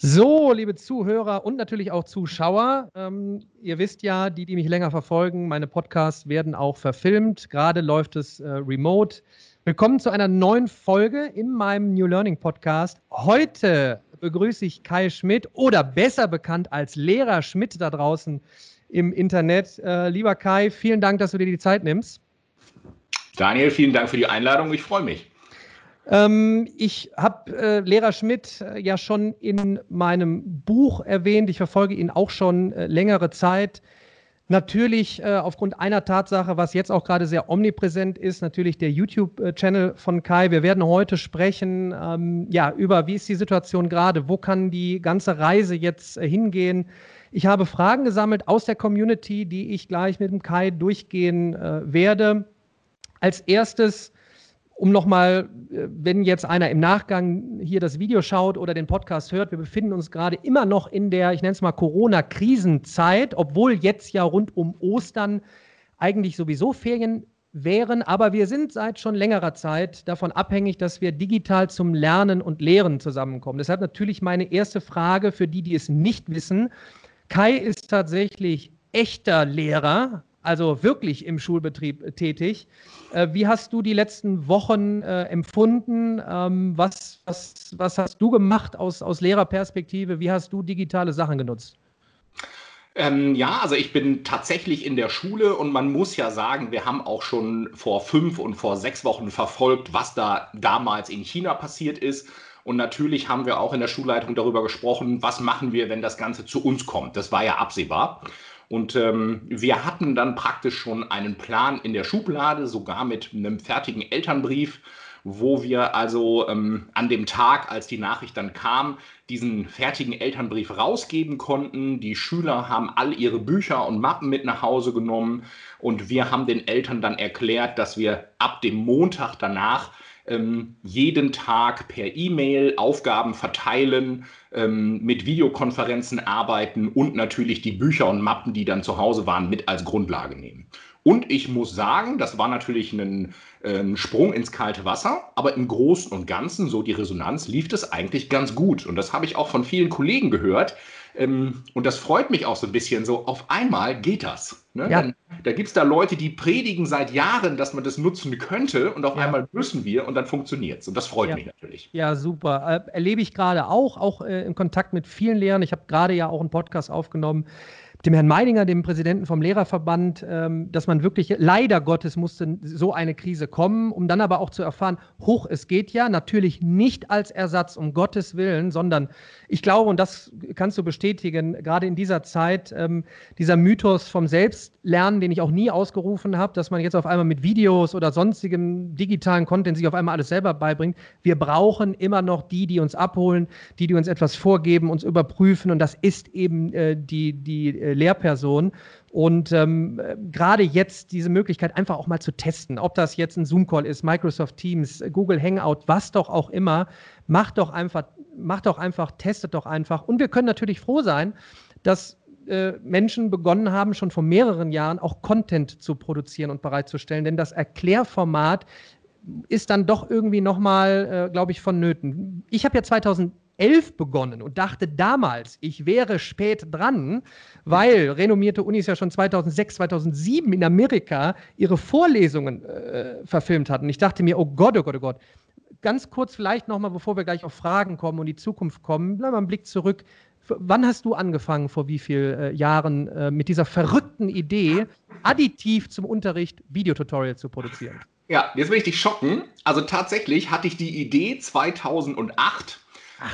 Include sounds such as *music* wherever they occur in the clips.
So, liebe Zuhörer und natürlich auch Zuschauer, ähm, ihr wisst ja, die, die mich länger verfolgen, meine Podcasts werden auch verfilmt. Gerade läuft es äh, remote. Willkommen zu einer neuen Folge in meinem New Learning Podcast. Heute begrüße ich Kai Schmidt oder besser bekannt als Lehrer Schmidt da draußen im Internet. Äh, lieber Kai, vielen Dank, dass du dir die Zeit nimmst. Daniel, vielen Dank für die Einladung. Ich freue mich. Ähm, ich habe äh, Lehrer Schmidt äh, ja schon in meinem Buch erwähnt. Ich verfolge ihn auch schon äh, längere Zeit. Natürlich äh, aufgrund einer Tatsache, was jetzt auch gerade sehr omnipräsent ist, natürlich der YouTube-Channel von Kai. Wir werden heute sprechen ähm, ja, über, wie ist die Situation gerade, wo kann die ganze Reise jetzt äh, hingehen. Ich habe Fragen gesammelt aus der Community, die ich gleich mit dem Kai durchgehen äh, werde. Als erstes um nochmal, äh, wenn jetzt einer im Nachgang hier das Video schaut oder den Podcast hört, wir befinden uns gerade immer noch in der, ich nenne es mal Corona-Krisenzeit, obwohl jetzt ja rund um Ostern eigentlich sowieso Ferien wären, aber wir sind seit schon längerer Zeit davon abhängig, dass wir digital zum Lernen und Lehren zusammenkommen. Deshalb natürlich meine erste Frage für die, die es nicht wissen. Kai ist tatsächlich echter Lehrer, also wirklich im Schulbetrieb tätig. Äh, wie hast du die letzten Wochen äh, empfunden? Ähm, was, was, was hast du gemacht aus, aus Lehrerperspektive? Wie hast du digitale Sachen genutzt? Ähm, ja, also ich bin tatsächlich in der Schule und man muss ja sagen, wir haben auch schon vor fünf und vor sechs Wochen verfolgt, was da damals in China passiert ist. Und natürlich haben wir auch in der Schulleitung darüber gesprochen, was machen wir, wenn das Ganze zu uns kommt. Das war ja absehbar. Und ähm, wir hatten dann praktisch schon einen Plan in der Schublade, sogar mit einem fertigen Elternbrief, wo wir also ähm, an dem Tag, als die Nachricht dann kam, diesen fertigen Elternbrief rausgeben konnten. Die Schüler haben all ihre Bücher und Mappen mit nach Hause genommen und wir haben den Eltern dann erklärt, dass wir ab dem Montag danach ähm, jeden Tag per E-Mail Aufgaben verteilen, ähm, mit Videokonferenzen arbeiten und natürlich die Bücher und Mappen, die dann zu Hause waren, mit als Grundlage nehmen. Und ich muss sagen, das war natürlich ein, ein, Sprung ins kalte Wasser, aber im Großen und Ganzen, so die Resonanz, lief das eigentlich ganz gut. Und das habe ich auch von vielen Kollegen gehört, ähm, und das freut mich auch so ein bisschen. So, auf einmal geht das. Ne? Ja. Dann, da gibt es da Leute, die predigen seit Jahren, dass man das nutzen könnte und auf ja. einmal müssen wir und dann funktioniert es. Und das freut ja. mich natürlich. Ja, super. Äh, erlebe ich gerade auch, auch äh, im Kontakt mit vielen Lehrern. Ich habe gerade ja auch einen Podcast aufgenommen dem Herrn Meidinger, dem Präsidenten vom Lehrerverband, ähm, dass man wirklich, leider Gottes musste so eine Krise kommen, um dann aber auch zu erfahren, hoch, es geht ja, natürlich nicht als Ersatz, um Gottes Willen, sondern ich glaube, und das kannst du bestätigen, gerade in dieser Zeit, ähm, dieser Mythos vom Selbstlernen, den ich auch nie ausgerufen habe, dass man jetzt auf einmal mit Videos oder sonstigem digitalen Content sich auf einmal alles selber beibringt. Wir brauchen immer noch die, die uns abholen, die, die uns etwas vorgeben, uns überprüfen und das ist eben äh, die, die äh, Lehrperson. Und ähm, gerade jetzt diese Möglichkeit einfach auch mal zu testen, ob das jetzt ein Zoom-Call ist, Microsoft Teams, Google Hangout, was doch auch immer, macht doch einfach, macht doch einfach, testet doch einfach. Und wir können natürlich froh sein, dass äh, Menschen begonnen haben, schon vor mehreren Jahren auch Content zu produzieren und bereitzustellen. Denn das Erklärformat ist dann doch irgendwie nochmal, äh, glaube ich, vonnöten. Ich habe ja 2000 2011 begonnen und dachte damals, ich wäre spät dran, weil renommierte Unis ja schon 2006, 2007 in Amerika ihre Vorlesungen äh, verfilmt hatten. Ich dachte mir, oh Gott, oh Gott, oh Gott. Ganz kurz vielleicht nochmal, bevor wir gleich auf Fragen kommen und die Zukunft kommen, bleiben wir einen Blick zurück. Wann hast du angefangen, vor wie vielen äh, Jahren, äh, mit dieser verrückten Idee, additiv zum Unterricht Videotutorial zu produzieren? Ja, jetzt will ich dich schocken. Also tatsächlich hatte ich die Idee 2008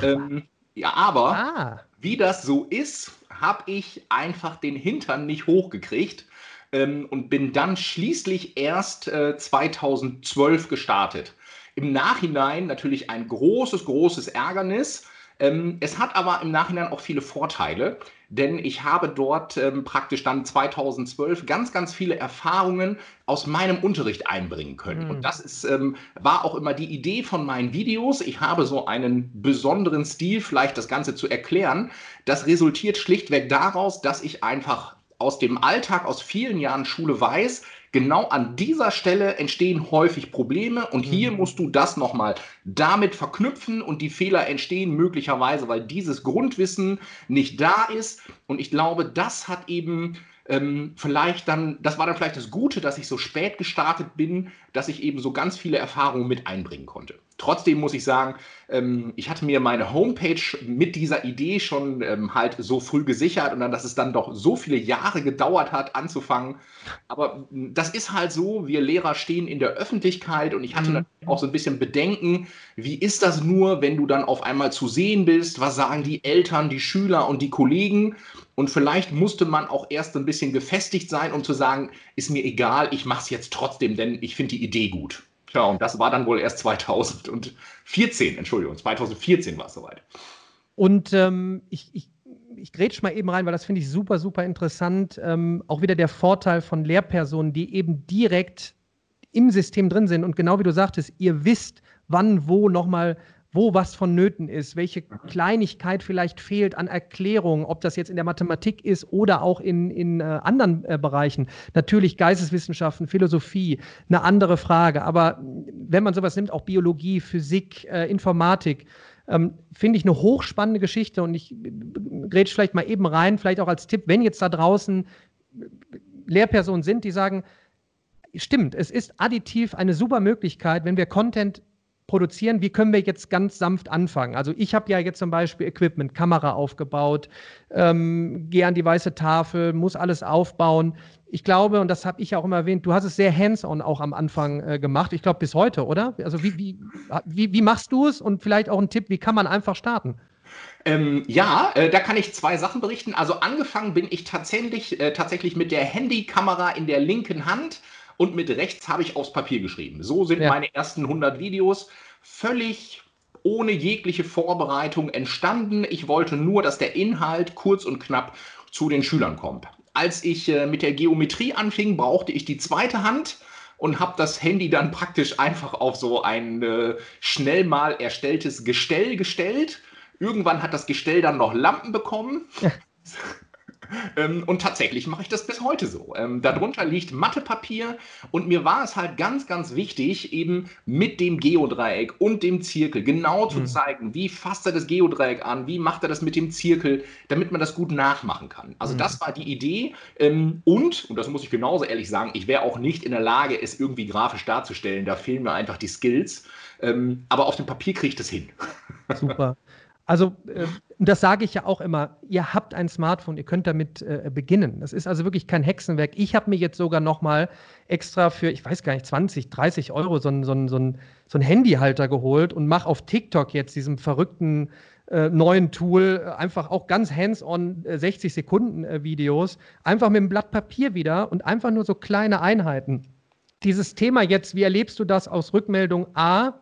ähm, ja, aber ah. wie das so ist, habe ich einfach den Hintern nicht hochgekriegt ähm, und bin dann schließlich erst äh, 2012 gestartet. Im Nachhinein natürlich ein großes, großes Ärgernis. Ähm, es hat aber im Nachhinein auch viele Vorteile, denn ich habe dort ähm, praktisch dann 2012 ganz, ganz viele Erfahrungen aus meinem Unterricht einbringen können. Mhm. Und das ist, ähm, war auch immer die Idee von meinen Videos. Ich habe so einen besonderen Stil, vielleicht das Ganze zu erklären. Das resultiert schlichtweg daraus, dass ich einfach aus dem Alltag, aus vielen Jahren Schule weiß, genau an dieser Stelle entstehen häufig Probleme und hier mhm. musst du das nochmal damit verknüpfen und die Fehler entstehen möglicherweise, weil dieses Grundwissen nicht da ist. Und ich glaube, das hat eben ähm, vielleicht dann, das war dann vielleicht das Gute, dass ich so spät gestartet bin, dass ich eben so ganz viele Erfahrungen mit einbringen konnte. Trotzdem muss ich sagen, ähm, ich hatte mir meine Homepage mit dieser Idee schon ähm, halt so früh gesichert und dann, dass es dann doch so viele Jahre gedauert hat, anzufangen. Aber hm, das ist halt so, wir Lehrer stehen in der Öffentlichkeit und ich hatte mhm. auch so ein bisschen Bedenken, wie ist das nur, wenn du dann auf einmal zu sehen bist? Was sagen die Eltern, die Schüler und die Kollegen? Und vielleicht musste man auch erst ein bisschen gefestigt sein, um zu sagen, ist mir egal, ich mache es jetzt trotzdem, denn ich finde die Idee gut. Ja, und das war dann wohl erst 2014, Entschuldigung, 2014 war es soweit. Und ähm, ich, ich, ich grätsch mal eben rein, weil das finde ich super, super interessant. Ähm, auch wieder der Vorteil von Lehrpersonen, die eben direkt im System drin sind. Und genau wie du sagtest, ihr wisst, wann, wo nochmal wo was vonnöten ist, welche Kleinigkeit vielleicht fehlt an Erklärung, ob das jetzt in der Mathematik ist oder auch in, in äh, anderen äh, Bereichen. Natürlich Geisteswissenschaften, Philosophie, eine andere Frage. Aber wenn man sowas nimmt, auch Biologie, Physik, äh, Informatik, ähm, finde ich eine hochspannende Geschichte und ich äh, grätsch vielleicht mal eben rein, vielleicht auch als Tipp, wenn jetzt da draußen Lehrpersonen sind, die sagen, stimmt, es ist additiv eine super Möglichkeit, wenn wir Content produzieren, wie können wir jetzt ganz sanft anfangen? Also ich habe ja jetzt zum Beispiel Equipment, Kamera aufgebaut, ähm, gehe an die weiße Tafel, muss alles aufbauen. Ich glaube, und das habe ich auch immer erwähnt, du hast es sehr hands-on auch am Anfang äh, gemacht. Ich glaube bis heute, oder? Also wie, wie, wie, wie machst du es? Und vielleicht auch ein Tipp, wie kann man einfach starten? Ähm, ja, äh, da kann ich zwei Sachen berichten. Also angefangen bin ich tatsächlich, äh, tatsächlich mit der Handykamera in der linken Hand und mit rechts habe ich aufs Papier geschrieben. So sind ja. meine ersten 100 Videos völlig ohne jegliche Vorbereitung entstanden. Ich wollte nur, dass der Inhalt kurz und knapp zu den Schülern kommt. Als ich äh, mit der Geometrie anfing, brauchte ich die zweite Hand und habe das Handy dann praktisch einfach auf so ein äh, schnell mal erstelltes Gestell gestellt. Irgendwann hat das Gestell dann noch Lampen bekommen. *laughs* Ähm, und tatsächlich mache ich das bis heute so. Ähm, darunter liegt Mathepapier und mir war es halt ganz, ganz wichtig, eben mit dem Geodreieck und dem Zirkel genau zu mhm. zeigen, wie fasst er das Geodreieck an, wie macht er das mit dem Zirkel, damit man das gut nachmachen kann. Also mhm. das war die Idee ähm, und, und das muss ich genauso ehrlich sagen, ich wäre auch nicht in der Lage, es irgendwie grafisch darzustellen. Da fehlen mir einfach die Skills. Ähm, aber auf dem Papier kriege ich das hin. Super. Also, äh, das sage ich ja auch immer, ihr habt ein Smartphone, ihr könnt damit äh, beginnen. Das ist also wirklich kein Hexenwerk. Ich habe mir jetzt sogar noch mal extra für, ich weiß gar nicht, 20, 30 Euro so so so ein, so ein Handyhalter geholt und mache auf TikTok jetzt diesem verrückten äh, neuen Tool äh, einfach auch ganz hands-on 60 äh, Sekunden äh, Videos, einfach mit einem Blatt Papier wieder und einfach nur so kleine Einheiten. Dieses Thema jetzt, wie erlebst du das aus Rückmeldung A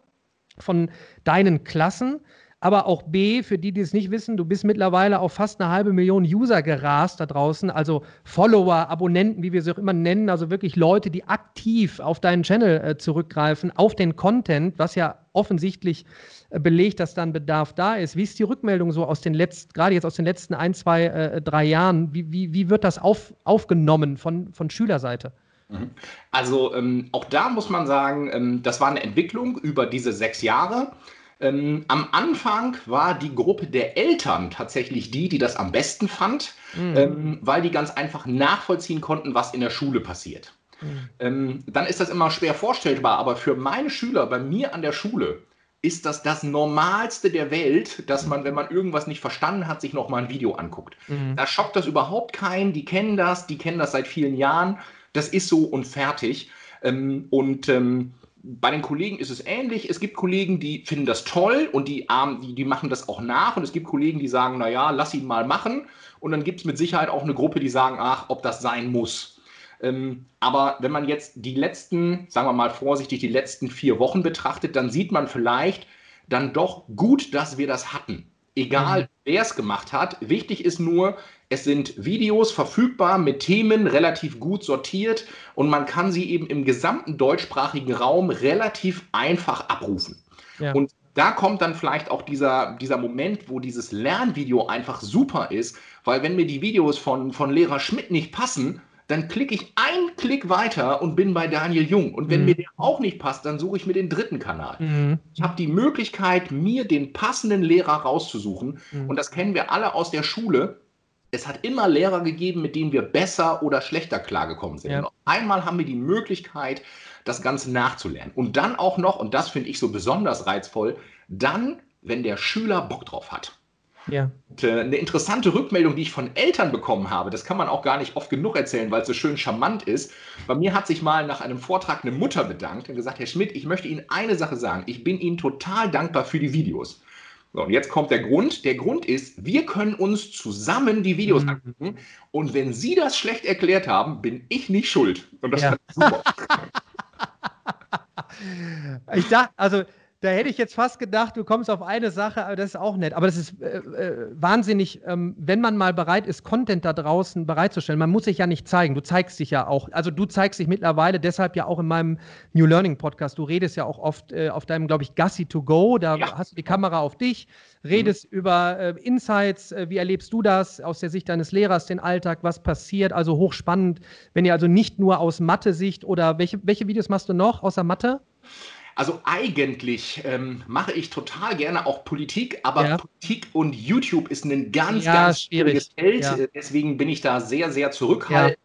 von deinen Klassen? Aber auch B, für die, die es nicht wissen, du bist mittlerweile auf fast eine halbe Million User gerast da draußen, also Follower, Abonnenten, wie wir sie auch immer nennen, also wirklich Leute, die aktiv auf deinen Channel äh, zurückgreifen, auf den Content, was ja offensichtlich äh, belegt, dass dann Bedarf da ist. Wie ist die Rückmeldung so aus den letzten, gerade jetzt aus den letzten ein, zwei, äh, drei Jahren? Wie, wie, wie wird das auf, aufgenommen von, von Schülerseite? Mhm. Also ähm, auch da muss man sagen, ähm, das war eine Entwicklung über diese sechs Jahre. Ähm, am Anfang war die Gruppe der Eltern tatsächlich die, die das am besten fand, mhm. ähm, weil die ganz einfach nachvollziehen konnten, was in der Schule passiert. Mhm. Ähm, dann ist das immer schwer vorstellbar, aber für meine Schüler bei mir an der Schule ist das das Normalste der Welt, dass man, wenn man irgendwas nicht verstanden hat, sich nochmal ein Video anguckt. Mhm. Da schockt das überhaupt keinen, die kennen das, die kennen das seit vielen Jahren, das ist so und fertig. Ähm, und ähm, bei den Kollegen ist es ähnlich. Es gibt Kollegen, die finden das toll und die, die, die machen das auch nach. Und es gibt Kollegen, die sagen, naja, lass ihn mal machen. Und dann gibt es mit Sicherheit auch eine Gruppe, die sagen, ach, ob das sein muss. Ähm, aber wenn man jetzt die letzten, sagen wir mal vorsichtig, die letzten vier Wochen betrachtet, dann sieht man vielleicht dann doch gut, dass wir das hatten. Egal, mhm. wer es gemacht hat. Wichtig ist nur, es sind Videos verfügbar mit Themen relativ gut sortiert und man kann sie eben im gesamten deutschsprachigen Raum relativ einfach abrufen. Ja. Und da kommt dann vielleicht auch dieser, dieser Moment, wo dieses Lernvideo einfach super ist, weil wenn mir die Videos von, von Lehrer Schmidt nicht passen, dann klicke ich einen Klick weiter und bin bei Daniel Jung. Und wenn mhm. mir der auch nicht passt, dann suche ich mir den dritten Kanal. Mhm. Ich habe die Möglichkeit, mir den passenden Lehrer rauszusuchen. Mhm. Und das kennen wir alle aus der Schule. Es hat immer Lehrer gegeben, mit denen wir besser oder schlechter klargekommen sind. Ja. einmal haben wir die Möglichkeit, das Ganze nachzulernen. Und dann auch noch, und das finde ich so besonders reizvoll, dann, wenn der Schüler Bock drauf hat. Ja. Und, äh, eine interessante Rückmeldung, die ich von Eltern bekommen habe, das kann man auch gar nicht oft genug erzählen, weil es so schön charmant ist. Bei mir hat sich mal nach einem Vortrag eine Mutter bedankt und gesagt, Herr Schmidt, ich möchte Ihnen eine Sache sagen. Ich bin Ihnen total dankbar für die Videos. So, und jetzt kommt der Grund. Der Grund ist, wir können uns zusammen die Videos mhm. angucken. Und wenn Sie das schlecht erklärt haben, bin ich nicht schuld. Und das ja. super. *laughs* ich dachte, also da hätte ich jetzt fast gedacht, du kommst auf eine Sache, aber das ist auch nett. Aber das ist äh, äh, wahnsinnig, ähm, wenn man mal bereit ist, Content da draußen bereitzustellen. Man muss sich ja nicht zeigen. Du zeigst dich ja auch. Also du zeigst dich mittlerweile deshalb ja auch in meinem New Learning Podcast. Du redest ja auch oft äh, auf deinem, glaube ich, Gassi to Go. Da ja. hast du die Kamera auf dich, redest mhm. über äh, Insights. Äh, wie erlebst du das aus der Sicht deines Lehrers, den Alltag? Was passiert? Also hochspannend. Wenn ihr also nicht nur aus Mathe-Sicht oder welche, welche Videos machst du noch außer Mathe? Also eigentlich ähm, mache ich total gerne auch Politik, aber ja. Politik und YouTube ist ein ganz, ja, ganz schwieriges Feld. Ja. Deswegen bin ich da sehr, sehr zurückhaltend.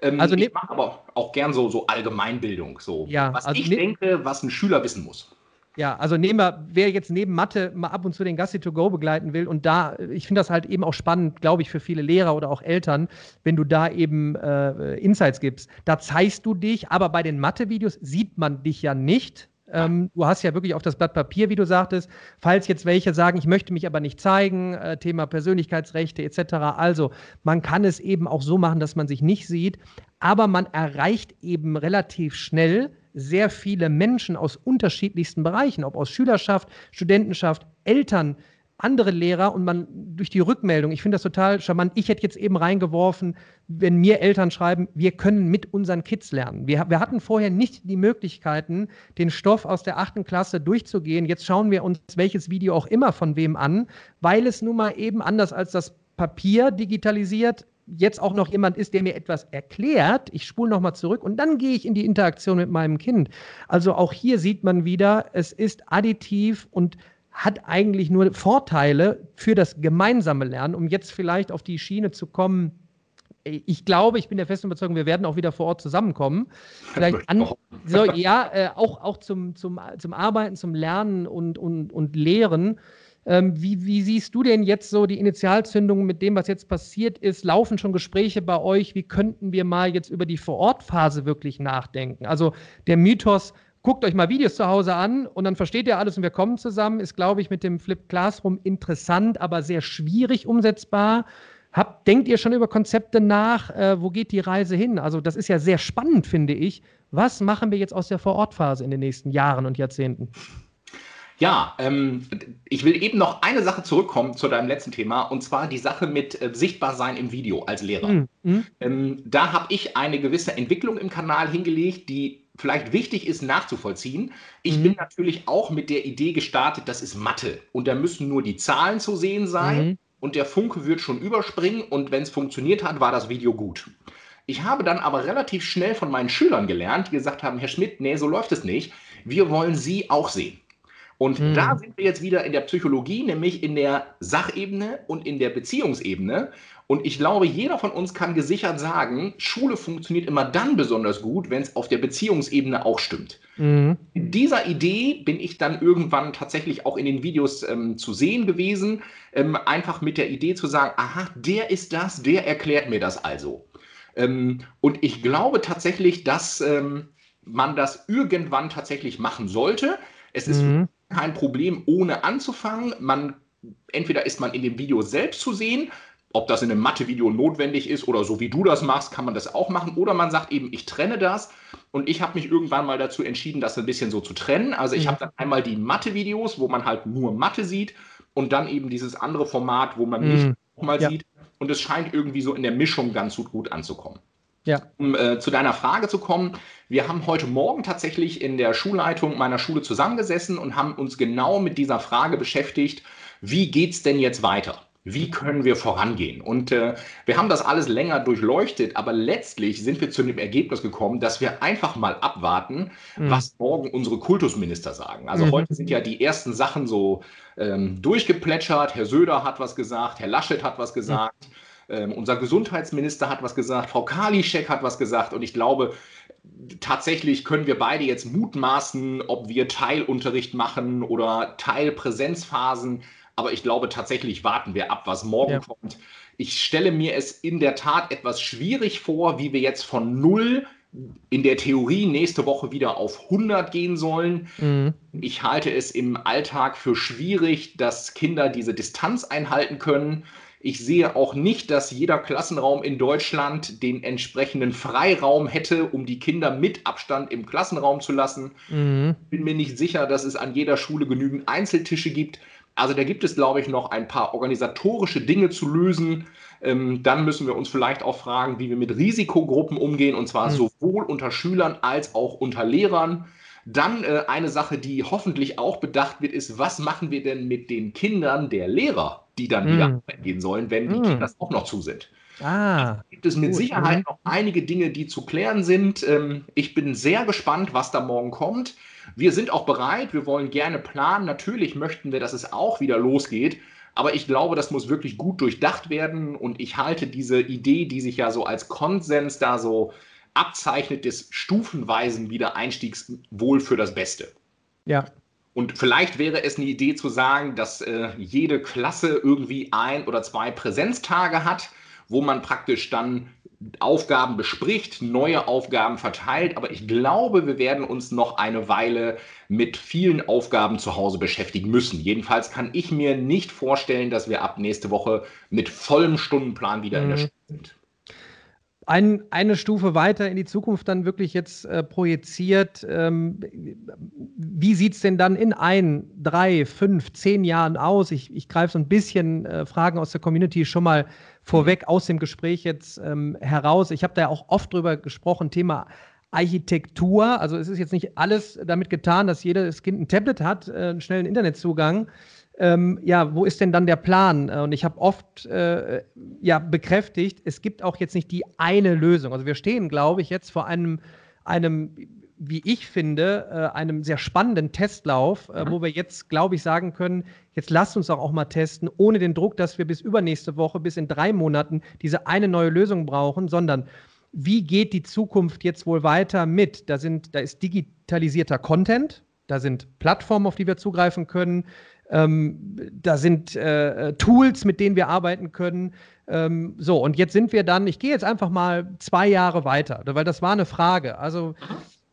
Ähm, also ich mache aber auch gern so, so Allgemeinbildung, so was also ich denke, was ein Schüler wissen muss. Ja, also nehmen wir, wer jetzt neben Mathe mal ab und zu den Gassi to go begleiten will und da, ich finde das halt eben auch spannend, glaube ich, für viele Lehrer oder auch Eltern, wenn du da eben äh, Insights gibst. Da zeigst du dich, aber bei den Mathe-Videos sieht man dich ja nicht. Ähm, du hast ja wirklich auf das Blatt Papier, wie du sagtest. Falls jetzt welche sagen, ich möchte mich aber nicht zeigen, äh, Thema Persönlichkeitsrechte etc. Also, man kann es eben auch so machen, dass man sich nicht sieht, aber man erreicht eben relativ schnell sehr viele Menschen aus unterschiedlichsten Bereichen, ob aus Schülerschaft, Studentenschaft, Eltern, andere Lehrer und man durch die Rückmeldung, ich finde das total charmant. Ich hätte jetzt eben reingeworfen, wenn mir Eltern schreiben, wir können mit unseren Kids lernen. Wir, wir hatten vorher nicht die Möglichkeiten, den Stoff aus der achten Klasse durchzugehen. Jetzt schauen wir uns welches Video auch immer von wem an, weil es nun mal eben anders als das Papier digitalisiert jetzt auch noch jemand ist, der mir etwas erklärt, ich spule nochmal zurück und dann gehe ich in die Interaktion mit meinem Kind. Also auch hier sieht man wieder, es ist additiv und hat eigentlich nur Vorteile für das gemeinsame Lernen, um jetzt vielleicht auf die Schiene zu kommen. Ich glaube, ich bin der festen Überzeugung, wir werden auch wieder vor Ort zusammenkommen. Vielleicht an, so, ja, äh, auch, auch zum, zum, zum Arbeiten, zum Lernen und, und, und Lehren. Ähm, wie, wie, siehst du denn jetzt so die Initialzündung mit dem, was jetzt passiert ist? Laufen schon Gespräche bei euch? Wie könnten wir mal jetzt über die Vorortphase wirklich nachdenken? Also der Mythos, guckt euch mal Videos zu Hause an und dann versteht ihr alles und wir kommen zusammen. Ist, glaube ich, mit dem Flip Classroom interessant, aber sehr schwierig umsetzbar. Habt, denkt ihr schon über Konzepte nach? Äh, wo geht die Reise hin? Also, das ist ja sehr spannend, finde ich. Was machen wir jetzt aus der Vorortphase in den nächsten Jahren und Jahrzehnten? Ja, ähm, ich will eben noch eine Sache zurückkommen zu deinem letzten Thema, und zwar die Sache mit äh, Sichtbarsein im Video als Lehrer. Mhm. Ähm, da habe ich eine gewisse Entwicklung im Kanal hingelegt, die vielleicht wichtig ist nachzuvollziehen. Ich mhm. bin natürlich auch mit der Idee gestartet, das ist Mathe und da müssen nur die Zahlen zu sehen sein mhm. und der Funke wird schon überspringen und wenn es funktioniert hat, war das Video gut. Ich habe dann aber relativ schnell von meinen Schülern gelernt, die gesagt haben, Herr Schmidt, nee, so läuft es nicht. Wir wollen Sie auch sehen. Und mhm. da sind wir jetzt wieder in der Psychologie, nämlich in der Sachebene und in der Beziehungsebene. Und ich glaube, jeder von uns kann gesichert sagen, Schule funktioniert immer dann besonders gut, wenn es auf der Beziehungsebene auch stimmt. Mhm. Dieser Idee bin ich dann irgendwann tatsächlich auch in den Videos ähm, zu sehen gewesen, ähm, einfach mit der Idee zu sagen, aha, der ist das, der erklärt mir das also. Ähm, und ich glaube tatsächlich, dass ähm, man das irgendwann tatsächlich machen sollte. Es ist mhm. kein Problem, ohne anzufangen. Man entweder ist man in dem Video selbst zu sehen, ob das in einem Mathe-Video notwendig ist oder so wie du das machst, kann man das auch machen. Oder man sagt eben, ich trenne das. Und ich habe mich irgendwann mal dazu entschieden, das ein bisschen so zu trennen. Also ich mhm. habe dann einmal die Mathe-Videos, wo man halt nur Mathe sieht und dann eben dieses andere Format, wo man mhm. nicht nochmal ja. sieht. Und es scheint irgendwie so in der Mischung ganz gut anzukommen. Ja. Um äh, zu deiner Frage zu kommen, wir haben heute Morgen tatsächlich in der Schulleitung meiner Schule zusammengesessen und haben uns genau mit dieser Frage beschäftigt, wie geht es denn jetzt weiter? Wie können wir vorangehen? Und äh, wir haben das alles länger durchleuchtet, aber letztlich sind wir zu dem Ergebnis gekommen, dass wir einfach mal abwarten, mhm. was morgen unsere Kultusminister sagen. Also mhm. heute sind ja die ersten Sachen so ähm, durchgeplätschert. Herr Söder hat was gesagt, Herr Laschet hat was gesagt. Mhm. Ähm, unser Gesundheitsminister hat was gesagt, Frau Kalischek hat was gesagt und ich glaube, tatsächlich können wir beide jetzt mutmaßen, ob wir Teilunterricht machen oder Teilpräsenzphasen. Aber ich glaube, tatsächlich warten wir ab, was morgen ja. kommt. Ich stelle mir es in der Tat etwas schwierig vor, wie wir jetzt von null in der Theorie nächste Woche wieder auf 100 gehen sollen. Mhm. Ich halte es im Alltag für schwierig, dass Kinder diese Distanz einhalten können. Ich sehe auch nicht, dass jeder Klassenraum in Deutschland den entsprechenden Freiraum hätte, um die Kinder mit Abstand im Klassenraum zu lassen. Mhm. Bin mir nicht sicher, dass es an jeder Schule genügend Einzeltische gibt. Also da gibt es, glaube ich, noch ein paar organisatorische Dinge zu lösen. Ähm, dann müssen wir uns vielleicht auch fragen, wie wir mit Risikogruppen umgehen, und zwar mhm. sowohl unter Schülern als auch unter Lehrern. Dann äh, eine Sache, die hoffentlich auch bedacht wird, ist, was machen wir denn mit den Kindern der Lehrer? die dann mm. wieder gehen sollen, wenn die mm. Kinder auch noch zu sind. Ah, gibt es mit gut. Sicherheit noch einige Dinge, die zu klären sind. Ähm, ich bin sehr gespannt, was da morgen kommt. Wir sind auch bereit, wir wollen gerne planen. Natürlich möchten wir, dass es auch wieder losgeht. Aber ich glaube, das muss wirklich gut durchdacht werden. Und ich halte diese Idee, die sich ja so als Konsens da so abzeichnet, des stufenweisen Wiedereinstiegs wohl für das Beste. Ja, und vielleicht wäre es eine Idee zu sagen, dass äh, jede Klasse irgendwie ein oder zwei Präsenztage hat, wo man praktisch dann Aufgaben bespricht, neue Aufgaben verteilt. Aber ich glaube, wir werden uns noch eine Weile mit vielen Aufgaben zu Hause beschäftigen müssen. Jedenfalls kann ich mir nicht vorstellen, dass wir ab nächste Woche mit vollem Stundenplan wieder mhm. in der mhm. Schule sind ein, eine Stufe weiter in die Zukunft dann wirklich jetzt äh, projiziert. Ähm, wie sieht es denn dann in ein, drei, fünf, zehn Jahren aus? Ich, ich greife so ein bisschen äh, Fragen aus der Community schon mal vorweg aus dem Gespräch jetzt ähm, heraus. Ich habe da ja auch oft drüber gesprochen, Thema Architektur. Also es ist jetzt nicht alles damit getan, dass jedes Kind ein Tablet hat, äh, einen schnellen Internetzugang ähm, ja, wo ist denn dann der Plan? Äh, und ich habe oft äh, ja, bekräftigt, es gibt auch jetzt nicht die eine Lösung. Also wir stehen, glaube ich, jetzt vor einem, einem wie ich finde, äh, einem sehr spannenden Testlauf, äh, mhm. wo wir jetzt, glaube ich, sagen können, jetzt lasst uns doch auch mal testen, ohne den Druck, dass wir bis übernächste Woche, bis in drei Monaten diese eine neue Lösung brauchen, sondern wie geht die Zukunft jetzt wohl weiter mit? Da, sind, da ist digitalisierter Content, da sind Plattformen, auf die wir zugreifen können, ähm, da sind äh, Tools, mit denen wir arbeiten können. Ähm, so, und jetzt sind wir dann, ich gehe jetzt einfach mal zwei Jahre weiter, weil das war eine Frage. Also,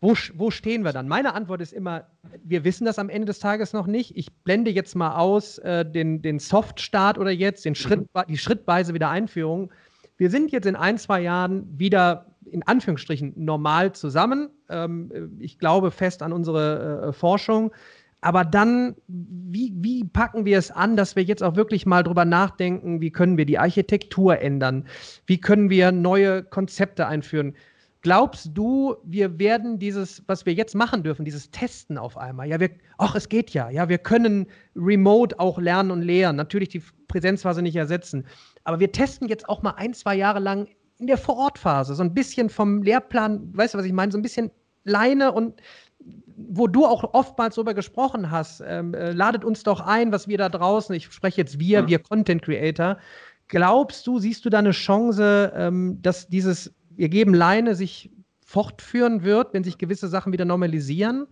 wo, wo stehen wir dann? Meine Antwort ist immer, wir wissen das am Ende des Tages noch nicht. Ich blende jetzt mal aus äh, den, den Soft-Start oder jetzt, den Schritt, mhm. die schrittweise Wiedereinführung. Wir sind jetzt in ein, zwei Jahren wieder in Anführungsstrichen normal zusammen. Ähm, ich glaube fest an unsere äh, Forschung. Aber dann, wie, wie packen wir es an, dass wir jetzt auch wirklich mal drüber nachdenken, wie können wir die Architektur ändern? Wie können wir neue Konzepte einführen? Glaubst du, wir werden dieses, was wir jetzt machen dürfen, dieses Testen auf einmal? Ja, wir, ach, es geht ja. Ja, wir können remote auch lernen und lehren. Natürlich die Präsenzphase nicht ersetzen. Aber wir testen jetzt auch mal ein, zwei Jahre lang in der Vorortphase, so ein bisschen vom Lehrplan, weißt du, was ich meine? So ein bisschen Leine und wo du auch oftmals darüber gesprochen hast, ähm, äh, ladet uns doch ein, was wir da draußen, ich spreche jetzt wir, mhm. wir Content Creator. Glaubst du, siehst du da eine Chance, ähm, dass dieses, wir geben Leine sich fortführen wird, wenn sich gewisse Sachen wieder normalisieren?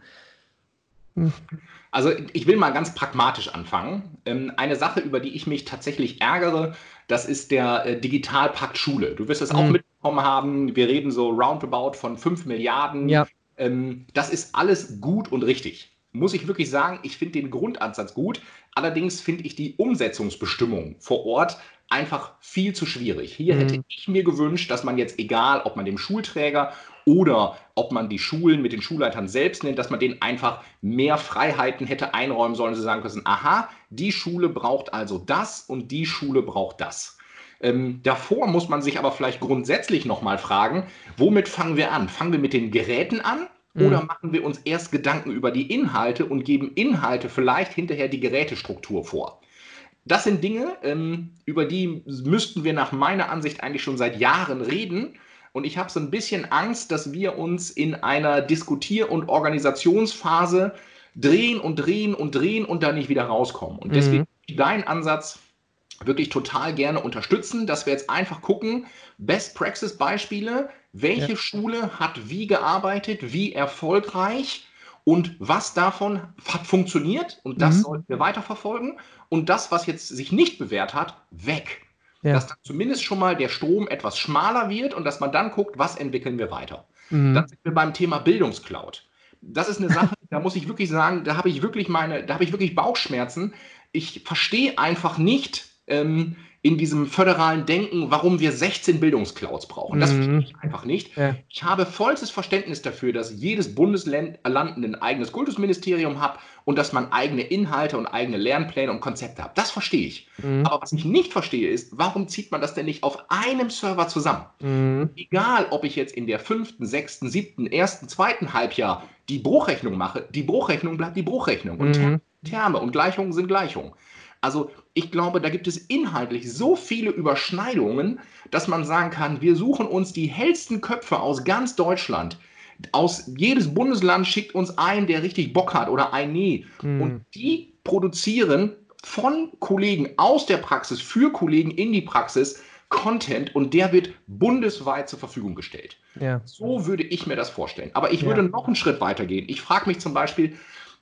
Also ich will mal ganz pragmatisch anfangen. Ähm, eine Sache, über die ich mich tatsächlich ärgere, das ist der äh, Digitalpakt Schule. Du wirst es auch mhm. mitbekommen haben. Wir reden so roundabout von 5 Milliarden. Ja. Ähm, das ist alles gut und richtig. Muss ich wirklich sagen, ich finde den Grundansatz gut. Allerdings finde ich die Umsetzungsbestimmung vor Ort einfach viel zu schwierig. Hier mhm. hätte ich mir gewünscht, dass man jetzt, egal ob man dem Schulträger oder ob man die Schulen mit den Schulleitern selbst nennt, dass man denen einfach mehr Freiheiten hätte einräumen sollen, sie sagen können, aha, die Schule braucht also das und die Schule braucht das. Ähm, davor muss man sich aber vielleicht grundsätzlich nochmal fragen, womit fangen wir an? Fangen wir mit den Geräten an mhm. oder machen wir uns erst Gedanken über die Inhalte und geben Inhalte vielleicht hinterher die Gerätestruktur vor? Das sind Dinge, ähm, über die müssten wir nach meiner Ansicht eigentlich schon seit Jahren reden. Und ich habe so ein bisschen Angst, dass wir uns in einer Diskutier- und Organisationsphase drehen und drehen und drehen und da nicht wieder rauskommen. Und deswegen mhm. dein Ansatz wirklich total gerne unterstützen, dass wir jetzt einfach gucken, Best Praxis Beispiele, welche ja. Schule hat wie gearbeitet, wie erfolgreich und was davon hat funktioniert und das mhm. sollten wir weiterverfolgen und das, was jetzt sich nicht bewährt hat, weg. Ja. Dass dann zumindest schon mal der Strom etwas schmaler wird und dass man dann guckt, was entwickeln wir weiter. Mhm. Dann sind wir beim Thema Bildungscloud. Das ist eine Sache, da muss ich wirklich sagen, da habe ich wirklich meine, da habe ich wirklich Bauchschmerzen. Ich verstehe einfach nicht, ähm, in diesem föderalen Denken, warum wir 16 Bildungsclouds brauchen. Das mhm. verstehe ich einfach nicht. Ja. Ich habe vollstes Verständnis dafür, dass jedes Bundesland ein eigenes Kultusministerium hat und dass man eigene Inhalte und eigene Lernpläne und Konzepte hat. Das verstehe ich. Mhm. Aber was ich nicht verstehe, ist, warum zieht man das denn nicht auf einem Server zusammen? Mhm. Egal, ob ich jetzt in der fünften, sechsten, siebten, ersten, zweiten Halbjahr die Bruchrechnung mache, die Bruchrechnung bleibt die Bruchrechnung. Und mhm. Terme und Gleichungen sind Gleichungen. Also ich glaube, da gibt es inhaltlich so viele Überschneidungen, dass man sagen kann, wir suchen uns die hellsten Köpfe aus ganz Deutschland. Aus jedes Bundesland schickt uns einen, der richtig Bock hat oder ein Nee. Mhm. Und die produzieren von Kollegen aus der Praxis für Kollegen in die Praxis Content und der wird bundesweit zur Verfügung gestellt. Ja. So würde ich mir das vorstellen. Aber ich ja. würde noch einen Schritt weiter gehen. Ich frage mich zum Beispiel,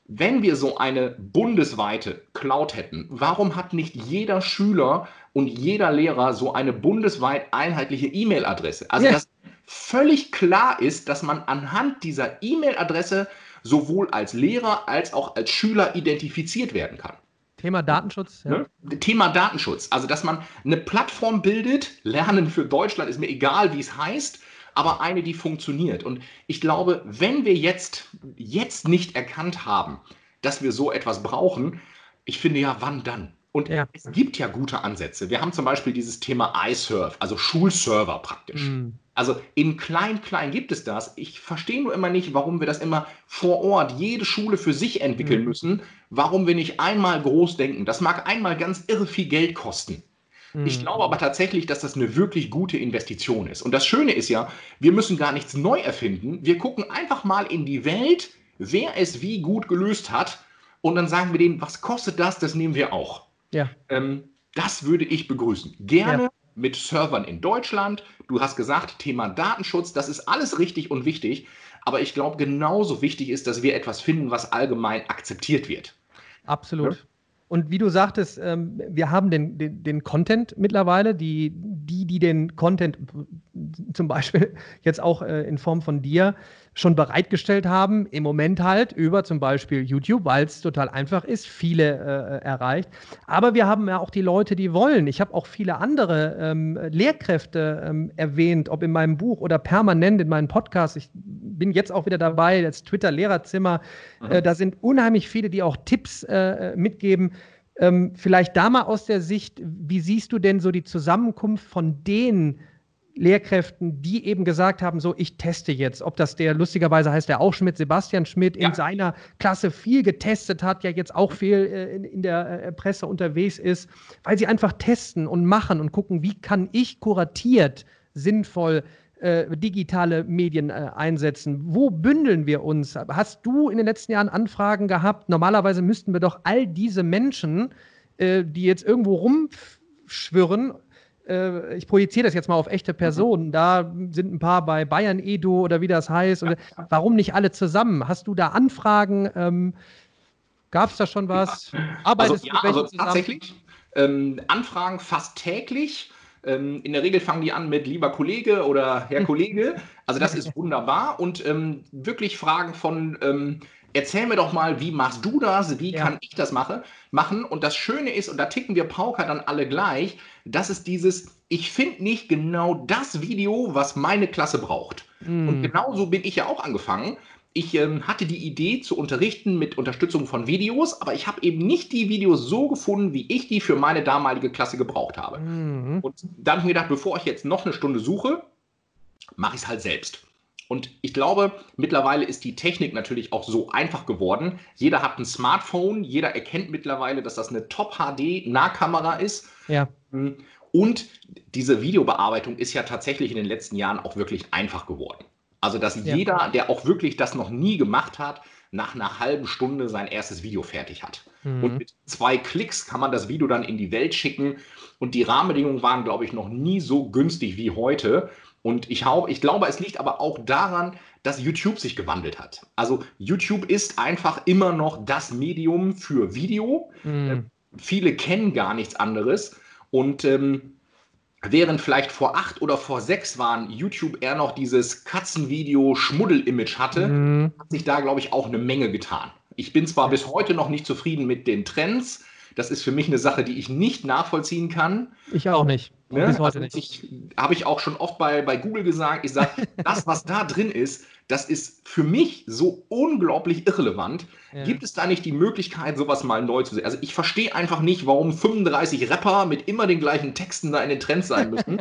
wenn wir so eine bundesweite Cloud hätten, warum hat nicht jeder Schüler und jeder Lehrer so eine bundesweit einheitliche E-Mail-Adresse? Also, ja. dass völlig klar ist, dass man anhand dieser E-Mail-Adresse sowohl als Lehrer als auch als Schüler identifiziert werden kann. Thema Datenschutz. Ja. Ne? Thema Datenschutz. Also, dass man eine Plattform bildet, Lernen für Deutschland, ist mir egal, wie es heißt, aber eine, die funktioniert. Und ich glaube, wenn wir jetzt, jetzt nicht erkannt haben, dass wir so etwas brauchen, ich finde ja, wann dann? Und ja. es gibt ja gute Ansätze. Wir haben zum Beispiel dieses Thema iSurf, also Schulserver praktisch. Mhm. Also in klein, klein gibt es das. Ich verstehe nur immer nicht, warum wir das immer vor Ort, jede Schule für sich entwickeln mhm. müssen, warum wir nicht einmal groß denken. Das mag einmal ganz irre viel Geld kosten. Ich hm. glaube aber tatsächlich, dass das eine wirklich gute Investition ist. Und das Schöne ist ja, wir müssen gar nichts neu erfinden. Wir gucken einfach mal in die Welt, wer es wie gut gelöst hat. Und dann sagen wir denen, was kostet das? Das nehmen wir auch. Ja. Ähm, das würde ich begrüßen. Gerne ja. mit Servern in Deutschland. Du hast gesagt, Thema Datenschutz, das ist alles richtig und wichtig. Aber ich glaube, genauso wichtig ist, dass wir etwas finden, was allgemein akzeptiert wird. Absolut. Ja? Und wie du sagtest, ähm, wir haben den, den, den, Content mittlerweile, die, die, die den Content zum Beispiel *laughs* jetzt auch äh, in Form von dir schon bereitgestellt haben, im Moment halt über zum Beispiel YouTube, weil es total einfach ist, viele äh, erreicht. Aber wir haben ja auch die Leute, die wollen. Ich habe auch viele andere ähm, Lehrkräfte ähm, erwähnt, ob in meinem Buch oder permanent in meinen Podcasts. Ich bin jetzt auch wieder dabei, das Twitter-Lehrerzimmer. Äh, da sind unheimlich viele, die auch Tipps äh, mitgeben. Ähm, vielleicht da mal aus der Sicht, wie siehst du denn so die Zusammenkunft von denen, Lehrkräften, die eben gesagt haben, so, ich teste jetzt, ob das der, lustigerweise heißt der auch Schmidt, Sebastian Schmidt, ja. in seiner Klasse viel getestet hat, ja jetzt auch viel äh, in, in, der äh, Presse unterwegs ist, weil sie einfach testen und machen und gucken, wie kann ich kuratiert, sinnvoll äh, digitale Medien äh, einsetzen? Wo bündeln wir uns? Hast du in den letzten Jahren Anfragen gehabt? Normalerweise müssten wir doch all diese Menschen, äh, die jetzt irgendwo rumschwirren, äh, ich projiziere das jetzt mal auf echte Personen. Mhm. Da sind ein paar bei Bayern Edu oder wie das heißt. Ja. warum nicht alle zusammen? Hast du da Anfragen? Ähm, Gab es da schon was? Arbeitest also, ja, also tatsächlich. Ähm, Anfragen fast täglich. Ähm, in der Regel fangen die an mit lieber Kollege oder Herr *laughs* Kollege. Also das *laughs* ist wunderbar. Und ähm, wirklich Fragen von ähm, erzähl mir doch mal, wie machst du das? Wie ja. kann ich das mache, machen? Und das Schöne ist, und da ticken wir Pauker dann alle gleich, das ist dieses, ich finde nicht genau das Video, was meine Klasse braucht. Mm. Und genauso bin ich ja auch angefangen. Ich ähm, hatte die Idee zu unterrichten mit Unterstützung von Videos, aber ich habe eben nicht die Videos so gefunden, wie ich die für meine damalige Klasse gebraucht habe. Mm. Und dann habe ich mir gedacht, bevor ich jetzt noch eine Stunde suche, mache ich es halt selbst. Und ich glaube, mittlerweile ist die Technik natürlich auch so einfach geworden. Jeder hat ein Smartphone, jeder erkennt mittlerweile, dass das eine Top-HD-Nahkamera ist. Ja. Und diese Videobearbeitung ist ja tatsächlich in den letzten Jahren auch wirklich einfach geworden. Also, dass ja. jeder, der auch wirklich das noch nie gemacht hat, nach einer halben Stunde sein erstes Video fertig hat. Mhm. Und mit zwei Klicks kann man das Video dann in die Welt schicken. Und die Rahmenbedingungen waren, glaube ich, noch nie so günstig wie heute. Und ich, hau, ich glaube, es liegt aber auch daran, dass YouTube sich gewandelt hat. Also YouTube ist einfach immer noch das Medium für Video. Mhm. Äh, viele kennen gar nichts anderes. Und ähm, während vielleicht vor acht oder vor sechs waren YouTube eher noch dieses Katzenvideo-Schmuddel-Image hatte, mhm. hat sich da, glaube ich, auch eine Menge getan. Ich bin zwar bis heute noch nicht zufrieden mit den Trends. Das ist für mich eine Sache, die ich nicht nachvollziehen kann. Ich auch nicht. Ne? Bis heute also nicht. Habe ich auch schon oft bei, bei Google gesagt. Ich sage, *laughs* das, was da drin ist, das ist für mich so unglaublich irrelevant. Ja. Gibt es da nicht die Möglichkeit, sowas mal neu zu sehen? Also ich verstehe einfach nicht, warum 35 Rapper mit immer den gleichen Texten da in den Trends sein müssen.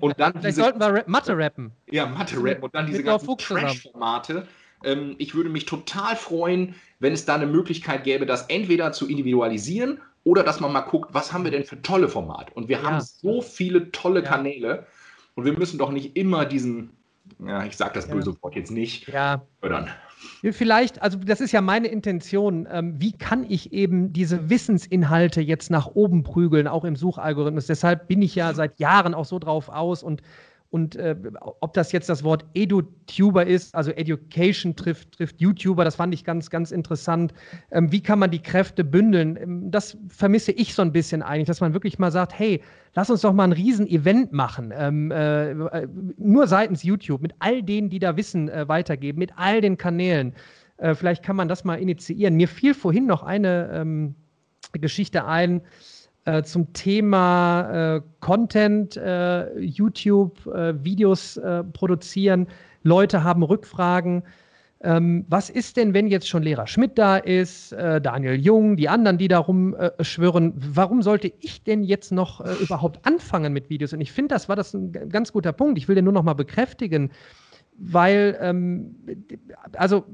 und dann Vielleicht diese, sollten wir Mathe rappen. Ja, Mathe rappen und dann diese ganzen Trash-Formate. Ähm, ich würde mich total freuen, wenn es da eine Möglichkeit gäbe, das entweder zu individualisieren oder dass man mal guckt, was haben wir denn für tolle Formate? Und wir ja. haben so viele tolle ja. Kanäle und wir müssen doch nicht immer diesen ja, ich sage das böse ja. Wort jetzt nicht, ja. fördern. Vielleicht, also das ist ja meine Intention, ähm, wie kann ich eben diese Wissensinhalte jetzt nach oben prügeln, auch im Suchalgorithmus. Deshalb bin ich ja seit Jahren auch so drauf aus und und äh, ob das jetzt das Wort EduTuber ist, also Education trifft, trifft YouTuber, das fand ich ganz, ganz interessant. Ähm, wie kann man die Kräfte bündeln? Ähm, das vermisse ich so ein bisschen eigentlich, dass man wirklich mal sagt, hey, lass uns doch mal ein Riesen-Event machen, ähm, äh, äh, nur seitens YouTube, mit all denen, die da Wissen äh, weitergeben, mit all den Kanälen. Äh, vielleicht kann man das mal initiieren. Mir fiel vorhin noch eine ähm, Geschichte ein, äh, zum Thema äh, Content, äh, YouTube, äh, Videos äh, produzieren. Leute haben Rückfragen. Ähm, was ist denn, wenn jetzt schon Lehrer Schmidt da ist, Daniel Jung, die anderen, die da rumschwirren? warum sollte ich denn jetzt noch überhaupt anfangen mit Videos? Und ich finde, das war das ein ganz guter Punkt. Ich will den nur noch mal bekräftigen, weil, ähm, also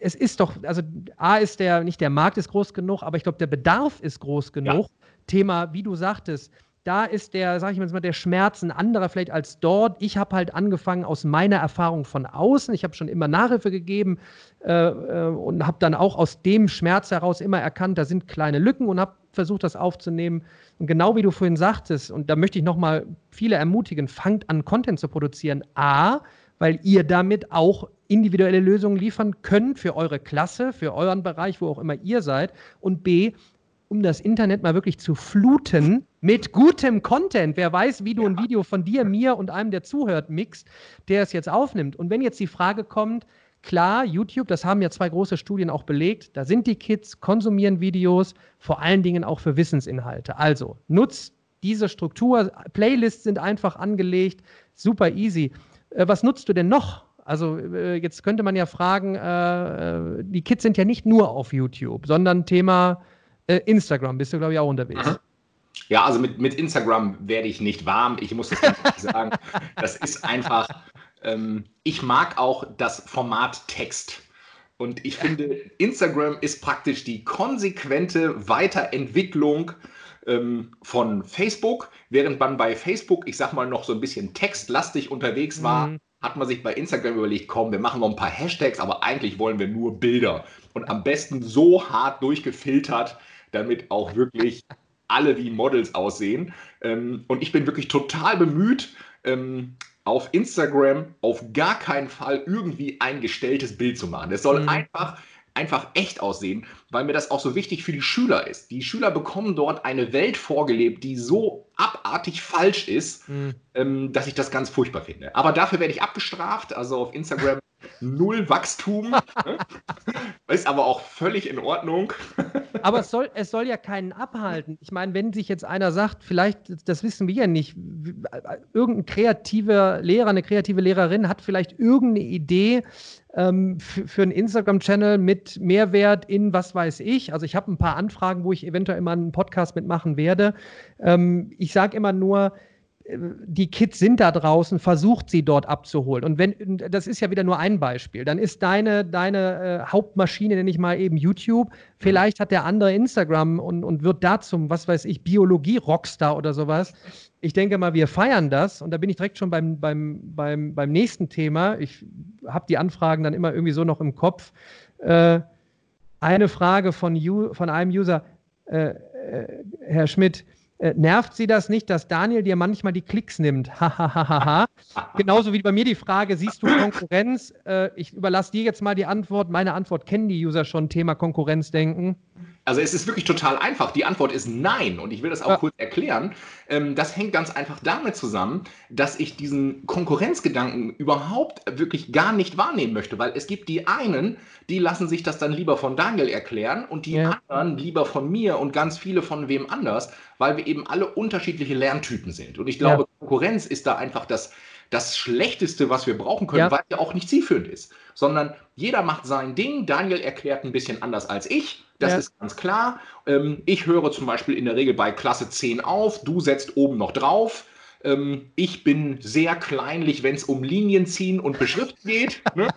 es ist doch, also A ist der, nicht der Markt ist groß genug, aber ich glaube, der Bedarf ist groß genug. Ja. Thema, wie du sagtest, da ist der, sag ich mal, der Schmerz ein anderer vielleicht als dort. Ich habe halt angefangen aus meiner Erfahrung von außen. Ich habe schon immer Nachhilfe gegeben äh, äh, und habe dann auch aus dem Schmerz heraus immer erkannt, da sind kleine Lücken und habe versucht, das aufzunehmen. Und genau wie du vorhin sagtest, und da möchte ich nochmal viele ermutigen, fangt an, Content zu produzieren. A, weil ihr damit auch individuelle Lösungen liefern könnt für eure Klasse, für euren Bereich, wo auch immer ihr seid. Und B, um das Internet mal wirklich zu fluten mit gutem Content. Wer weiß, wie du ja. ein Video von dir, mir und einem, der zuhört, mixt, der es jetzt aufnimmt. Und wenn jetzt die Frage kommt, klar, YouTube, das haben ja zwei große Studien auch belegt, da sind die Kids, konsumieren Videos, vor allen Dingen auch für Wissensinhalte. Also nutzt diese Struktur, Playlists sind einfach angelegt, super easy. Äh, was nutzt du denn noch? Also äh, jetzt könnte man ja fragen, äh, die Kids sind ja nicht nur auf YouTube, sondern Thema äh, Instagram bist du, glaube ich, auch unterwegs. Mhm. Ja, also mit, mit Instagram werde ich nicht warm. Ich muss das nicht sagen. Das ist einfach, ähm, ich mag auch das Format Text. Und ich finde, Instagram ist praktisch die konsequente Weiterentwicklung ähm, von Facebook. Während man bei Facebook, ich sag mal, noch so ein bisschen textlastig unterwegs war, mhm. hat man sich bei Instagram überlegt, komm, wir machen noch ein paar Hashtags, aber eigentlich wollen wir nur Bilder. Und am besten so hart durchgefiltert, damit auch wirklich alle wie Models aussehen. Ähm, und ich bin wirklich total bemüht, ähm, auf Instagram auf gar keinen Fall irgendwie ein gestelltes Bild zu machen. Es soll mhm. einfach einfach echt aussehen, weil mir das auch so wichtig für die Schüler ist. Die Schüler bekommen dort eine Welt vorgelebt, die so abartig falsch ist, mhm. ähm, dass ich das ganz furchtbar finde. Aber dafür werde ich abgestraft. Also auf Instagram *laughs* null Wachstum. Ne? *laughs* ist aber auch völlig in Ordnung. *laughs* aber es soll, es soll ja keinen abhalten. Ich meine, wenn sich jetzt einer sagt, vielleicht, das wissen wir ja nicht, irgendein kreativer Lehrer, eine kreative Lehrerin hat vielleicht irgendeine Idee ähm, für einen Instagram-Channel mit Mehrwert in was weiß ich. Also ich habe ein paar Anfragen, wo ich eventuell immer einen Podcast mitmachen werde. Ähm, ich sage immer nur, die Kids sind da draußen, versucht sie dort abzuholen. Und wenn, das ist ja wieder nur ein Beispiel, dann ist deine, deine äh, Hauptmaschine, nenne ich mal eben YouTube, vielleicht hat der andere Instagram und, und wird da zum, was weiß ich, Biologie-Rockstar oder sowas. Ich denke mal, wir feiern das und da bin ich direkt schon beim, beim, beim, beim nächsten Thema. Ich habe die Anfragen dann immer irgendwie so noch im Kopf. Äh, eine Frage von, von einem User, äh, äh Herr Schmidt, äh, nervt Sie das nicht, dass Daniel dir manchmal die Klicks nimmt? Hahaha. Genauso wie bei mir die Frage, siehst du Konkurrenz? Äh, ich überlasse dir jetzt mal die Antwort. Meine Antwort kennen die User schon, Thema Konkurrenzdenken. Also es ist wirklich total einfach. Die Antwort ist nein. Und ich will das auch ja. kurz erklären. Ähm, das hängt ganz einfach damit zusammen, dass ich diesen Konkurrenzgedanken überhaupt wirklich gar nicht wahrnehmen möchte. Weil es gibt die einen, die lassen sich das dann lieber von Daniel erklären und die ja. anderen lieber von mir und ganz viele von wem anders, weil wir eben alle unterschiedliche Lerntypen sind. Und ich glaube, ja. Konkurrenz ist da einfach das das Schlechteste, was wir brauchen können, ja. weil ja auch nicht zielführend ist, sondern jeder macht sein Ding. Daniel erklärt ein bisschen anders als ich. Das ja. ist ganz klar. Ähm, ich höre zum Beispiel in der Regel bei Klasse 10 auf, du setzt oben noch drauf. Ähm, ich bin sehr kleinlich, wenn es um Linienziehen und Beschriften *laughs* geht. Ne?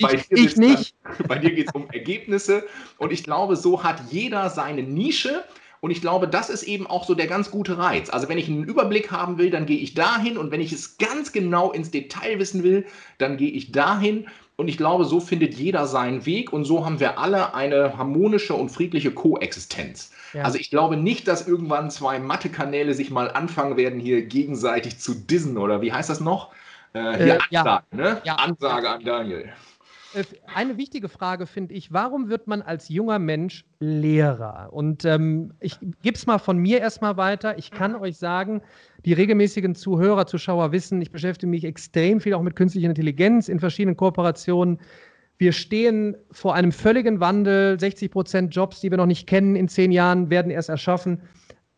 bei ich, ich nicht. Dann, bei dir *laughs* geht es um Ergebnisse. Und ich glaube, so hat jeder seine Nische. Und ich glaube, das ist eben auch so der ganz gute Reiz. Also wenn ich einen Überblick haben will, dann gehe ich dahin und wenn ich es ganz genau ins Detail wissen will, dann gehe ich dahin. Und ich glaube, so findet jeder seinen Weg und so haben wir alle eine harmonische und friedliche Koexistenz. Ja. Also ich glaube nicht, dass irgendwann zwei Mathe-Kanäle sich mal anfangen werden, hier gegenseitig zu dissen oder wie heißt das noch? Äh, hier äh, Ansage, ja. ne? Ja. Ansage an Daniel. Äh, eine wichtige Frage finde ich, warum wird man als junger Mensch Lehrer? Und ähm, ich gebe es mal von mir erstmal weiter. Ich kann euch sagen, die regelmäßigen Zuhörer, Zuschauer wissen, ich beschäftige mich extrem viel auch mit künstlicher Intelligenz in verschiedenen Kooperationen. Wir stehen vor einem völligen Wandel. 60 Prozent Jobs, die wir noch nicht kennen, in zehn Jahren werden erst erschaffen.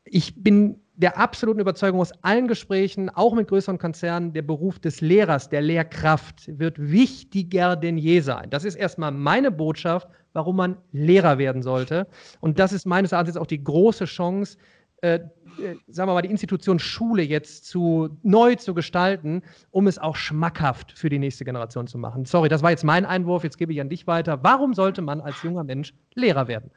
Ich bin der absoluten Überzeugung aus allen Gesprächen, auch mit größeren Konzernen, der Beruf des Lehrers, der Lehrkraft wird wichtiger denn je sein. Das ist erstmal meine Botschaft, warum man Lehrer werden sollte. Und das ist meines Erachtens auch die große Chance, äh, äh, sagen wir mal, die Institution Schule jetzt zu neu zu gestalten, um es auch schmackhaft für die nächste Generation zu machen. Sorry, das war jetzt mein Einwurf, jetzt gebe ich an dich weiter. Warum sollte man als junger Mensch Lehrer werden?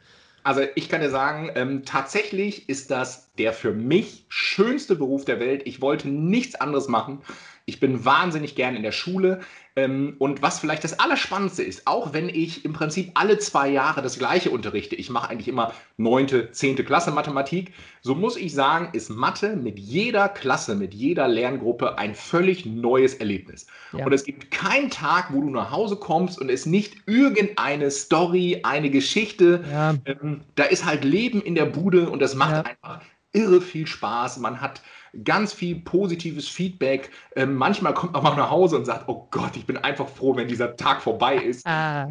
Also ich kann dir sagen, ähm, tatsächlich ist das der für mich schönste Beruf der Welt. Ich wollte nichts anderes machen. Ich bin wahnsinnig gern in der Schule. Ähm, und was vielleicht das Allerspannendste ist, auch wenn ich im Prinzip alle zwei Jahre das gleiche unterrichte, ich mache eigentlich immer neunte, zehnte Klasse Mathematik, so muss ich sagen, ist Mathe mit jeder Klasse, mit jeder Lerngruppe ein völlig neues Erlebnis. Ja. Und es gibt keinen Tag, wo du nach Hause kommst und es nicht irgendeine Story, eine Geschichte, ja. ähm, da ist halt Leben in der Bude und das macht ja. einfach irre viel Spaß. Man hat ganz viel positives Feedback. Ähm, manchmal kommt man auch nach Hause und sagt, oh Gott, ich bin einfach froh, wenn dieser Tag vorbei ist. Ah.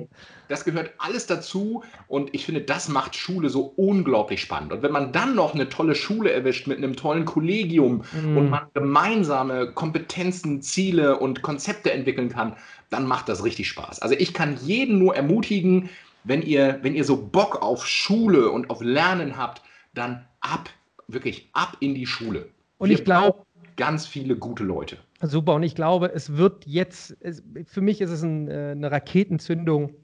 Das gehört alles dazu und ich finde, das macht Schule so unglaublich spannend. Und wenn man dann noch eine tolle Schule erwischt mit einem tollen Kollegium mm. und man gemeinsame Kompetenzen, Ziele und Konzepte entwickeln kann, dann macht das richtig Spaß. Also ich kann jeden nur ermutigen, wenn ihr, wenn ihr so Bock auf Schule und auf Lernen habt, dann ab, wirklich ab in die Schule. Und ich glaube, ganz viele gute Leute. Super. Und ich glaube, es wird jetzt, es, für mich ist es ein, äh, eine Raketenzündung,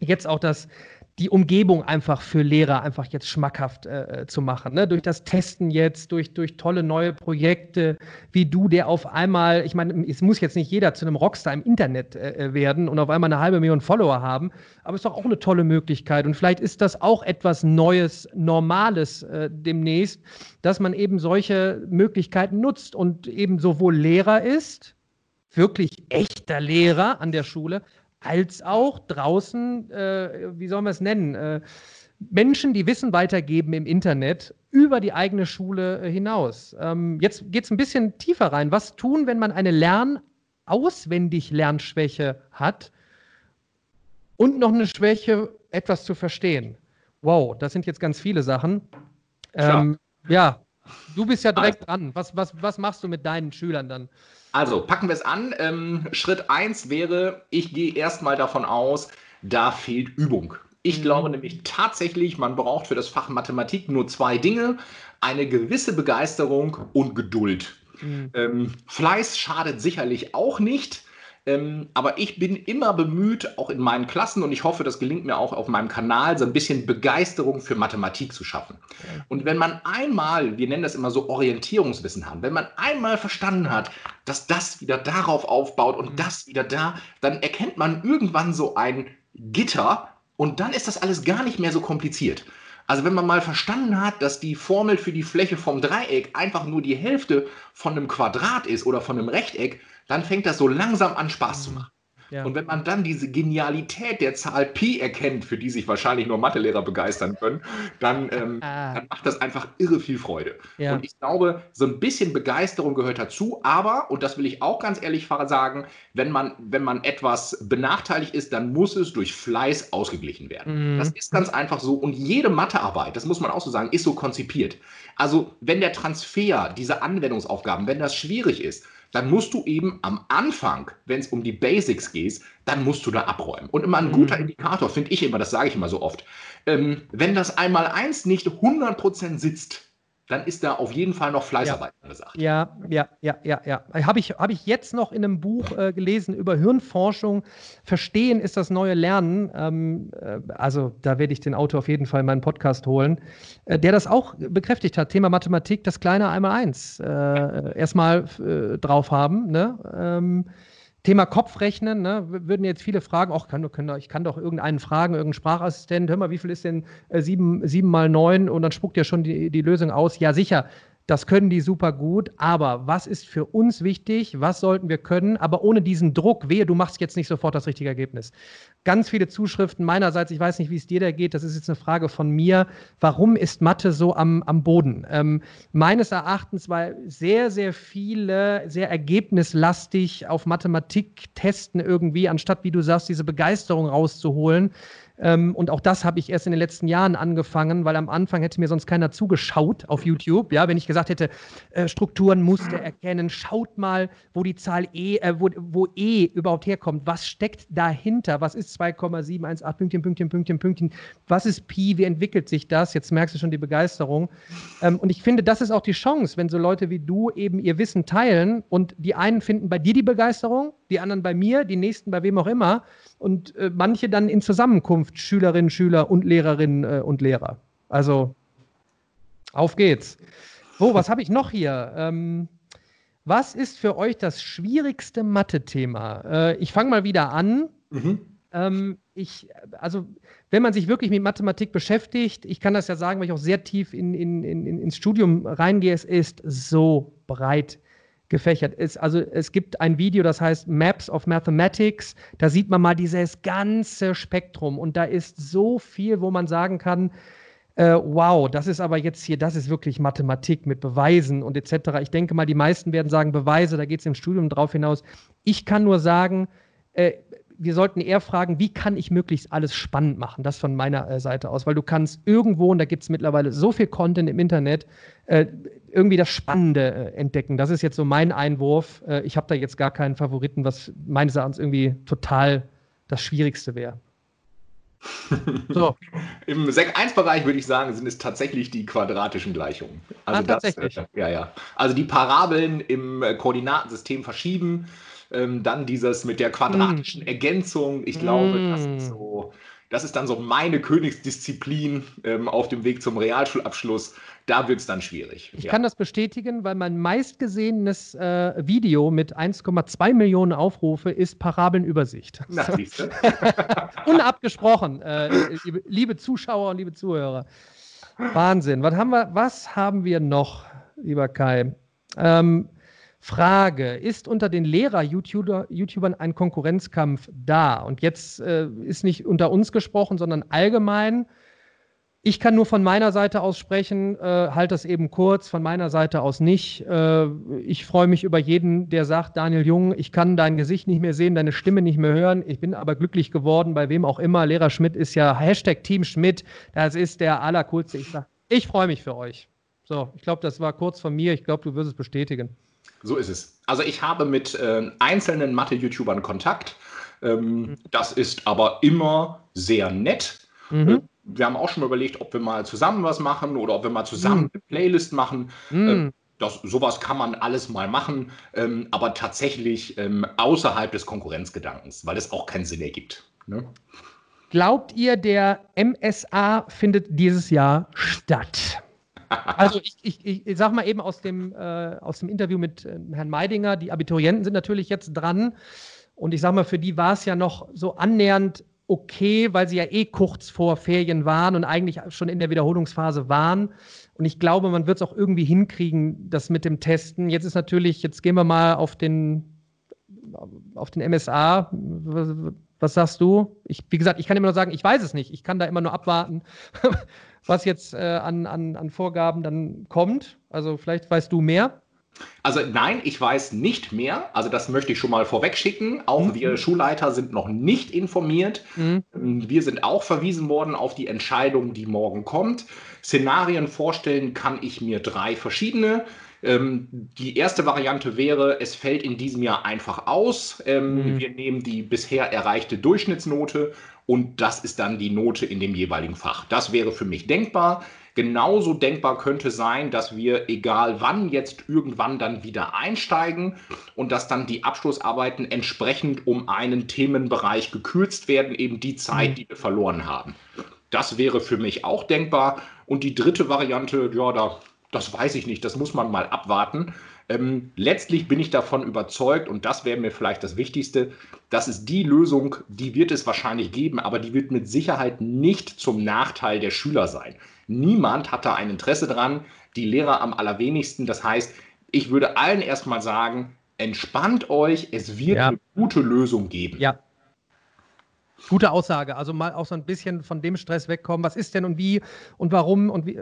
jetzt auch das die Umgebung einfach für Lehrer einfach jetzt schmackhaft äh, äh, zu machen. Ne? Durch das Testen jetzt, durch, durch tolle neue Projekte, wie du, der auf einmal, ich meine, es muss jetzt nicht jeder zu einem Rockstar im Internet äh, äh, werden und auf einmal eine halbe Million Follower haben, aber es ist doch auch eine tolle Möglichkeit. Und vielleicht ist das auch etwas Neues, Normales äh, demnächst, dass man eben solche Möglichkeiten nutzt und eben sowohl Lehrer ist, wirklich echter Lehrer an der Schule, als auch draußen, äh, wie sollen wir es nennen, äh, Menschen, die Wissen weitergeben im Internet über die eigene Schule äh, hinaus. Ähm, jetzt geht es ein bisschen tiefer rein. Was tun, wenn man eine Lern-Auswendig-Lernschwäche hat und noch eine Schwäche, etwas zu verstehen? Wow, das sind jetzt ganz viele Sachen. Ähm, ja, du bist ja direkt dran. Was, was, was machst du mit deinen Schülern dann? Also packen wir es an. Ähm, Schritt 1 wäre, ich gehe erstmal davon aus, da fehlt Übung. Ich mhm. glaube nämlich tatsächlich, man braucht für das Fach Mathematik nur zwei Dinge, eine gewisse Begeisterung und Geduld. Mhm. Ähm, Fleiß schadet sicherlich auch nicht. Ähm, aber ich bin immer bemüht, auch in meinen Klassen, und ich hoffe, das gelingt mir auch auf meinem Kanal, so ein bisschen Begeisterung für Mathematik zu schaffen. Und wenn man einmal, wir nennen das immer so Orientierungswissen haben, wenn man einmal verstanden hat, dass das wieder darauf aufbaut und mhm. das wieder da, dann erkennt man irgendwann so ein Gitter und dann ist das alles gar nicht mehr so kompliziert. Also wenn man mal verstanden hat, dass die Formel für die Fläche vom Dreieck einfach nur die Hälfte von einem Quadrat ist oder von einem Rechteck, dann fängt das so langsam an Spaß zu mhm. machen. Ja. Und wenn man dann diese Genialität der Zahl Pi erkennt, für die sich wahrscheinlich nur Mathelehrer begeistern können, dann, ähm, ah. dann macht das einfach irre viel Freude. Ja. Und ich glaube, so ein bisschen Begeisterung gehört dazu, aber, und das will ich auch ganz ehrlich sagen, wenn man, wenn man etwas benachteiligt ist, dann muss es durch Fleiß ausgeglichen werden. Mhm. Das ist ganz einfach so. Und jede Mathearbeit, das muss man auch so sagen, ist so konzipiert. Also, wenn der Transfer, diese Anwendungsaufgaben, wenn das schwierig ist, dann musst du eben am Anfang, wenn es um die Basics geht, dann musst du da abräumen. Und immer ein guter mhm. Indikator, finde ich immer, das sage ich immer so oft, ähm, wenn das einmal eins nicht 100% sitzt, dann ist da auf jeden Fall noch Fleißarbeit ja. angesagt. Ja, ja, ja, ja, ja. Habe ich, hab ich jetzt noch in einem Buch äh, gelesen über Hirnforschung. Verstehen ist das neue Lernen. Ähm, äh, also da werde ich den Autor auf jeden Fall in meinen Podcast holen, äh, der das auch bekräftigt hat. Thema Mathematik, das kleine einmal eins. Äh, erstmal äh, drauf haben. Ne? Ähm, Thema Kopfrechnen, ne, würden jetzt viele fragen, auch kann, kann, ich kann doch irgendeinen fragen, irgendeinen Sprachassistent, hör mal, wie viel ist denn äh, sieben, sieben mal neun und dann spuckt ja schon die, die Lösung aus. Ja, sicher, das können die super gut, aber was ist für uns wichtig? Was sollten wir können? Aber ohne diesen Druck, wehe, du machst jetzt nicht sofort das richtige Ergebnis. Ganz viele Zuschriften meinerseits, ich weiß nicht, wie es dir da geht, das ist jetzt eine Frage von mir. Warum ist Mathe so am, am Boden? Ähm, meines Erachtens, weil sehr, sehr viele sehr ergebnislastig auf Mathematik testen irgendwie, anstatt, wie du sagst, diese Begeisterung rauszuholen. Ähm, und auch das habe ich erst in den letzten Jahren angefangen, weil am Anfang hätte mir sonst keiner zugeschaut auf YouTube. Ja, wenn ich gesagt hätte, äh, Strukturen, Muster erkennen, schaut mal, wo die Zahl E, äh, wo, wo E überhaupt herkommt. Was steckt dahinter? Was ist 2,718 Pünktchen, Pünktchen, Pünktchen, Pünktchen? Was ist Pi? Wie entwickelt sich das? Jetzt merkst du schon die Begeisterung. Ähm, und ich finde, das ist auch die Chance, wenn so Leute wie du eben ihr Wissen teilen und die einen finden bei dir die Begeisterung, die anderen bei mir, die nächsten bei wem auch immer und äh, manche dann in Zusammenkunft Schülerinnen, Schüler und Lehrerinnen äh, und Lehrer. Also auf geht's. Wo, was habe ich noch hier? Ähm, was ist für euch das schwierigste Mathe-Thema? Äh, ich fange mal wieder an. Mhm. Ähm, ich, also, wenn man sich wirklich mit Mathematik beschäftigt, ich kann das ja sagen, weil ich auch sehr tief in, in, in, ins Studium reingehe, es ist so breit gefächert ist. Also es gibt ein Video, das heißt Maps of Mathematics. Da sieht man mal dieses ganze Spektrum und da ist so viel, wo man sagen kann, äh, wow, das ist aber jetzt hier, das ist wirklich Mathematik mit Beweisen und etc. Ich denke mal, die meisten werden sagen Beweise, da geht es im Studium drauf hinaus. Ich kann nur sagen, äh, wir sollten eher fragen, wie kann ich möglichst alles spannend machen? Das von meiner äh, Seite aus, weil du kannst irgendwo, und da gibt es mittlerweile so viel Content im Internet, äh, irgendwie das Spannende äh, entdecken. Das ist jetzt so mein Einwurf. Äh, ich habe da jetzt gar keinen Favoriten, was meines Erachtens irgendwie total das Schwierigste wäre. *laughs* So. Im Sek 1-Bereich würde ich sagen, sind es tatsächlich die quadratischen Gleichungen. Also ah, tatsächlich. Das, äh, ja, ja. Also die Parabeln im äh, Koordinatensystem verschieben ähm, dann dieses mit der quadratischen mm. Ergänzung. Ich glaube, mm. das ist so. Das ist dann so meine Königsdisziplin ähm, auf dem Weg zum Realschulabschluss. Da wird es dann schwierig. Ich ja. kann das bestätigen, weil mein meistgesehenes äh, Video mit 1,2 Millionen Aufrufe ist Parabelnübersicht. Na, *laughs* siehst *laughs* Unabgesprochen, äh, liebe, liebe, Zuschauer und liebe Zuhörer. Wahnsinn. Was haben wir, was haben wir noch, lieber Kai? Ähm, Frage, ist unter den Lehrer-YouTubern ein Konkurrenzkampf da? Und jetzt äh, ist nicht unter uns gesprochen, sondern allgemein. Ich kann nur von meiner Seite aus sprechen, äh, halt das eben kurz, von meiner Seite aus nicht. Äh, ich freue mich über jeden, der sagt, Daniel Jung, ich kann dein Gesicht nicht mehr sehen, deine Stimme nicht mehr hören. Ich bin aber glücklich geworden, bei wem auch immer. Lehrer Schmidt ist ja Hashtag Team Schmidt, das ist der allercoolste. Ich ich freue mich für euch. So, ich glaube, das war kurz von mir. Ich glaube, du wirst es bestätigen. So ist es. Also ich habe mit äh, einzelnen Mathe-YouTubern Kontakt. Ähm, mhm. Das ist aber immer sehr nett. Mhm. Äh, wir haben auch schon mal überlegt, ob wir mal zusammen was machen oder ob wir mal zusammen mhm. eine Playlist machen. Mhm. Äh, Das, sowas kann man alles mal machen, ähm, aber tatsächlich ähm, außerhalb des Konkurrenzgedankens, weil es auch keinen Sinn ergibt. Ne? Glaubt ihr, der MSA findet dieses Jahr statt? Also ich, ich, ich sag mal eben aus dem, äh, aus dem Interview mit äh, Herrn Meidinger, die Abiturienten sind natürlich jetzt dran. Und ich sag mal, für die war es ja noch so annähernd okay, weil sie ja eh kurz vor Ferien waren und eigentlich schon in der Wiederholungsphase waren. Und ich glaube, man wird es auch irgendwie hinkriegen, das mit dem Testen. Jetzt ist natürlich, jetzt gehen wir mal auf den, auf den MSA. Was sagst du? Ich, wie gesagt, ich kann immer nur sagen, ich weiß es nicht. Ich kann da immer nur abwarten, was jetzt äh, an, an, an Vorgaben dann kommt. Also vielleicht weißt du mehr. Also nein, ich weiß nicht mehr. Also das möchte ich schon mal vorweg schicken. Auch mhm. wir Schulleiter sind noch nicht informiert. Mhm. Ähm, wir sind auch verwiesen worden auf die Entscheidung, die morgen kommt. Szenarien vorstellen kann ich mir drei verschiedene. Ähm, die erste Variante wäre, es fällt in diesem Jahr einfach aus. Ähm, mhm. Wir nehmen die bisher erreichte Durchschnittsnote und das ist dann die Note in dem jeweiligen Fach. Das wäre für mich denkbar. Genauso denkbar könnte sein, dass wir, egal wann, jetzt irgendwann dann wieder einsteigen und dass dann die Abschlussarbeiten entsprechend um einen Themenbereich gekürzt werden, eben die Zeit, mhm. die wir verloren haben. Das wäre für mich auch denkbar. Und die dritte Variante, ja, da, das weiß ich nicht, das muss man mal abwarten. Ähm, letztlich bin ich davon überzeugt, und das wäre mir vielleicht das Wichtigste, dass es die Lösung, die wird es wahrscheinlich geben, aber die wird mit Sicherheit nicht zum Nachteil der Schüler sein. Niemand hat da ein Interesse dran, die Lehrer am allerwenigsten. Das heißt, ich würde allen erstmal sagen, entspannt euch, es wird ja. eine gute Lösung geben. Ja. Gute Aussage. Also mal auch so ein bisschen von dem Stress wegkommen. Was ist denn und wie und warum und wie.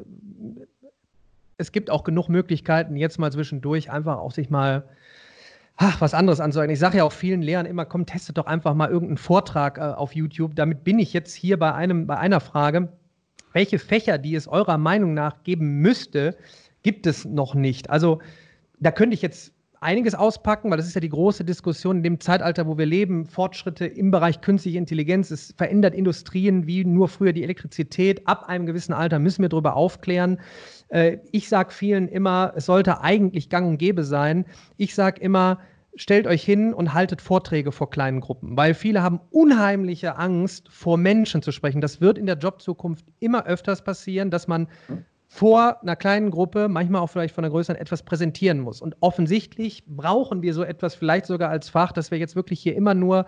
Es gibt auch genug Möglichkeiten, jetzt mal zwischendurch einfach auch sich mal ach, was anderes anzusagen. Ich sage ja auch vielen Lehrern immer, komm, testet doch einfach mal irgendeinen Vortrag äh, auf YouTube. Damit bin ich jetzt hier bei, einem, bei einer Frage welche Fächer, die es eurer Meinung nach geben müsste, gibt es noch nicht. Also da könnte ich jetzt einiges auspacken, weil das ist ja die große Diskussion in dem Zeitalter, wo wir leben. Fortschritte im Bereich künstliche Intelligenz, es verändert Industrien wie nur früher die Elektrizität. Ab einem gewissen Alter müssen wir darüber aufklären. Äh, ich sage vielen immer, es sollte eigentlich gang und gäbe sein. Ich sage immer, stellt euch hin und haltet Vorträge vor kleinen Gruppen, weil viele haben unheimliche Angst, vor Menschen zu sprechen. Das wird in der Jobzukunft immer öfters passieren, dass man vor einer kleinen Gruppe, manchmal auch vielleicht von einer größeren, etwas präsentieren muss. Und offensichtlich brauchen wir so etwas vielleicht sogar als Fach, dass wir jetzt wirklich hier immer nur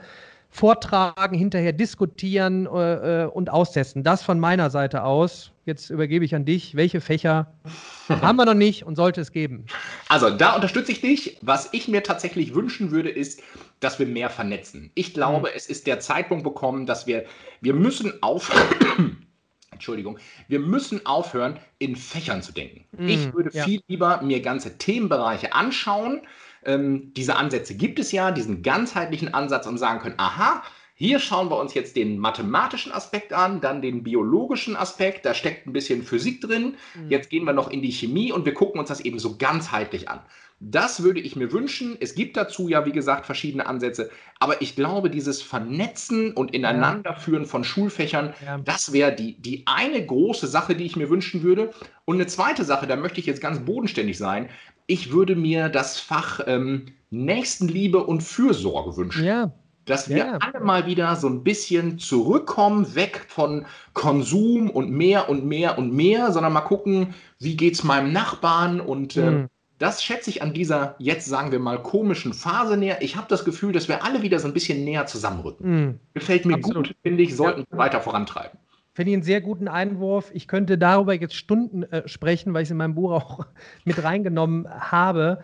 vortragen, hinterher diskutieren äh, äh und austesten. Das von meiner Seite aus. Jetzt übergebe ich an dich. Welche Fächer *laughs* haben wir noch nicht und sollte es geben? Also, da unterstütze ich dich. Was ich mir tatsächlich wünschen würde, ist, dass wir mehr vernetzen. Ich glaube, mhm. es ist der Zeitpunkt bekommen, dass wir, wir müssen aufhören. *coughs* Entschuldigung, wir müssen aufhören, in Fächern zu denken. Mhm, ich würde ja. viel lieber mir ganze Themenbereiche anschauen, ähm, diese Ansätze gibt es ja, diesen ganzheitlichen Ansatz und sagen können, aha, hier schauen wir uns jetzt den mathematischen Aspekt an, dann den biologischen Aspekt, da steckt ein bisschen Physik drin. Mhm. Jetzt gehen wir noch in die Chemie und wir gucken uns das eben so ganzheitlich an. Das würde ich mir wünschen. Es gibt dazu ja, wie gesagt, verschiedene Ansätze. Aber ich glaube, dieses Vernetzen und Ineinanderführen von Schulfächern, ja. das wäre die, die eine große Sache, die ich mir wünschen würde. Und eine zweite Sache, da möchte ich jetzt ganz bodenständig sein ich würde mir das Fach ähm, Nächstenliebe und Fürsorge wünschen. Ja. Dass wir ja. alle mal wieder so ein bisschen zurückkommen, weg von Konsum und mehr und mehr und mehr, sondern mal gucken, wie geht es meinem Nachbarn und äh, mhm. das schätze ich an dieser jetzt, sagen wir mal, komischen Phase näher. Ich habe das Gefühl, dass wir alle wieder so ein bisschen näher zusammenrücken. Mhm. Gefällt mir Absolut. gut, finde ich, sollten wir weiter vorantreiben. Finde ich einen sehr guten Einwurf. Ich könnte darüber jetzt Stunden äh, sprechen, weil ich es in meinem Buch auch *laughs* mit reingenommen habe.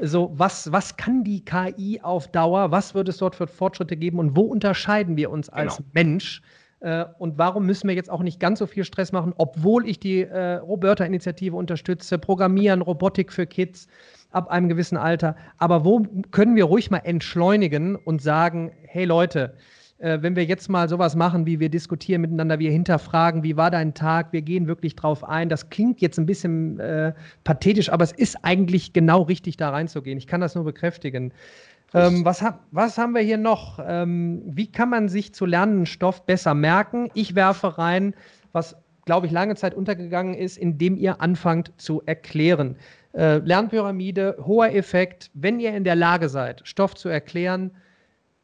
So, was, was kann die KI auf Dauer? Was wird es dort für Fortschritte geben? Und wo unterscheiden wir uns als genau. Mensch? Äh, und warum müssen wir jetzt auch nicht ganz so viel Stress machen, obwohl ich die äh, Roberta-Initiative unterstütze, Programmieren, Robotik für Kids ab einem gewissen Alter. Aber wo können wir ruhig mal entschleunigen und sagen, hey Leute, äh, wenn wir jetzt mal sowas machen, wie wir diskutieren miteinander, wir hinterfragen, wie war dein Tag, wir gehen wirklich drauf ein. Das klingt jetzt ein bisschen äh, pathetisch, aber es ist eigentlich genau richtig, da reinzugehen. Ich kann das nur bekräftigen. Ähm, was, ha was, haben wir hier noch? Ähm, wie kann man sich zu lernenden Stoff besser merken? Ich werfe rein, was, glaube ich, lange Zeit untergegangen ist, indem ihr anfangt zu erklären. Äh, Lernpyramide, hoher Effekt. Wenn ihr in der Lage seid, Stoff zu erklären,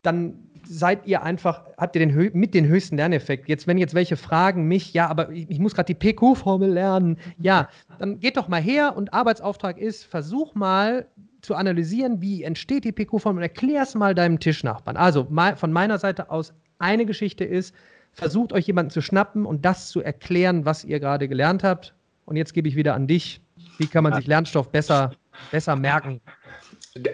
dann seid ihr einfach, habt ihr den mit den höchsten Lerneffekt. Jetzt, wenn jetzt welche fragen mich, ja, aber ich, ich muss gerade die PQ-Formel lernen, ja, dann geht doch mal her und Arbeitsauftrag ist, versuch mal zu analysieren, wie entsteht die PQ-Formel und erklär es mal deinem Tischnachbarn. Also mal, von meiner Seite aus, eine Geschichte ist, versucht euch jemanden zu schnappen und das zu erklären, was ihr gerade gelernt habt. Und jetzt gebe ich wieder an dich. Wie kann man sich Lernstoff besser, besser merken?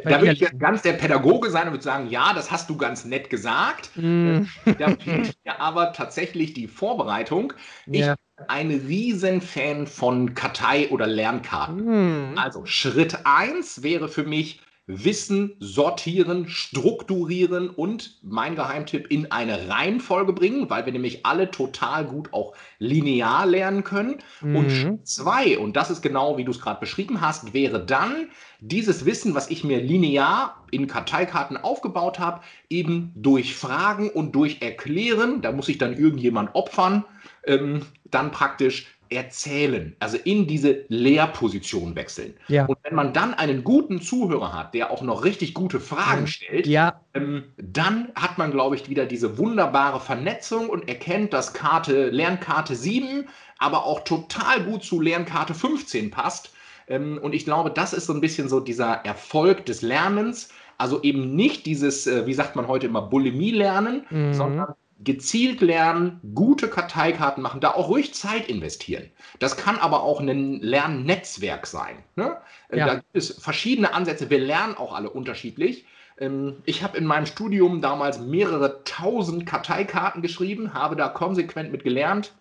Da würde ich jetzt ganz der Pädagoge sein und würde sagen, ja, das hast du ganz nett gesagt. Mm. *laughs* Da fehlt mir aber tatsächlich die Vorbereitung. Ich ja. bin ein Riesenfan von Kartei oder Lernkarten. Mm. Also Schritt 1 wäre für mich, Wissen sortieren, strukturieren und mein Geheimtipp in eine Reihenfolge bringen, weil wir nämlich alle total gut auch linear lernen können. Mhm. Und zwei, und das ist genau wie du es gerade beschrieben hast, wäre dann dieses Wissen, was ich mir linear in Karteikarten aufgebaut habe, eben durch Fragen und durch Erklären, da muss ich dann irgendjemand opfern, ähm, dann praktisch erzählen, also in diese Lehrposition wechseln. Ja. Und wenn man dann einen guten Zuhörer hat, der auch noch richtig gute Fragen stellt, ja. ähm, dann hat man, glaube ich, wieder diese wunderbare Vernetzung und erkennt, dass Karte, Lernkarte 7 aber auch total gut zu Lernkarte 15 passt. Ähm, und ich glaube, das ist so ein bisschen so dieser Erfolg des Lernens. Also eben nicht dieses, äh, wie sagt man heute immer, Bulimie-Lernen, mhm. sondern gezielt lernen, gute Karteikarten machen, da auch ruhig Zeit investieren. Das kann aber auch ein Lernnetzwerk sein. Ne? Äh, ja. Da gibt es verschiedene Ansätze. Wir lernen auch alle unterschiedlich. Ähm, ich habe in meinem Studium damals mehrere tausend Karteikarten geschrieben, habe da konsequent mit gelernt,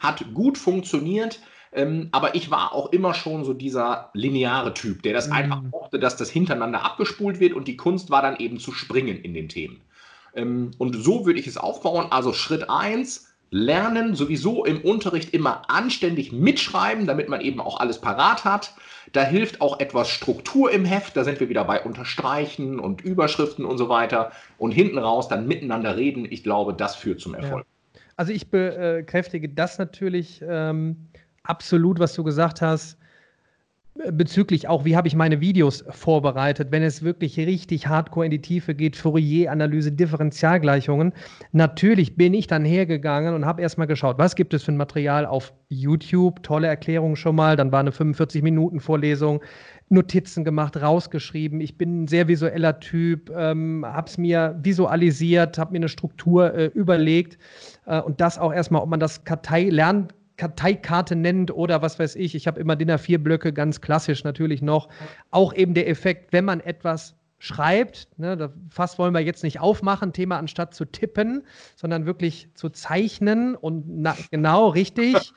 hat gut funktioniert. Ähm, aber ich war auch immer schon so dieser lineare Typ, der das mhm. einfach mochte, dass das hintereinander abgespult wird und die Kunst war dann eben zu springen in den Themen. Ähm, und so würde ich es aufbauen. Also Schritt 1, lernen, sowieso im Unterricht immer anständig mitschreiben, damit man eben auch alles parat hat. Da hilft auch etwas Struktur im Heft, da sind wir wieder bei Unterstreichen und Überschriften und so weiter. Und hinten raus dann miteinander reden. Ich glaube, das führt zum Erfolg. Ja. Also ich bekräftige das natürlich ähm, absolut, was du gesagt hast bezüglich auch, wie habe ich meine Videos vorbereitet, wenn es wirklich richtig hardcore in die Tiefe geht, Fourier-Analyse, Differentialgleichungen. Natürlich bin ich dann hergegangen und habe erstmal geschaut, was gibt es für ein Material auf YouTube, tolle Erklärungen schon mal, dann war eine 45-Minuten-Vorlesung, Notizen gemacht, rausgeschrieben. Ich bin ein sehr visueller Typ, ähm, habe es mir visualisiert, habe mir eine Struktur äh, überlegt äh, und das auch erstmal, ob man das Kartei lernen Karteikarte nennt oder was weiß ich. Ich habe immer DIN A4-Blöcke, ganz klassisch natürlich noch. Auch eben der Effekt, wenn man etwas schreibt, ne, Fass wollen wir jetzt nicht aufmachen, Thema anstatt zu tippen, sondern wirklich zu zeichnen und na, genau richtig.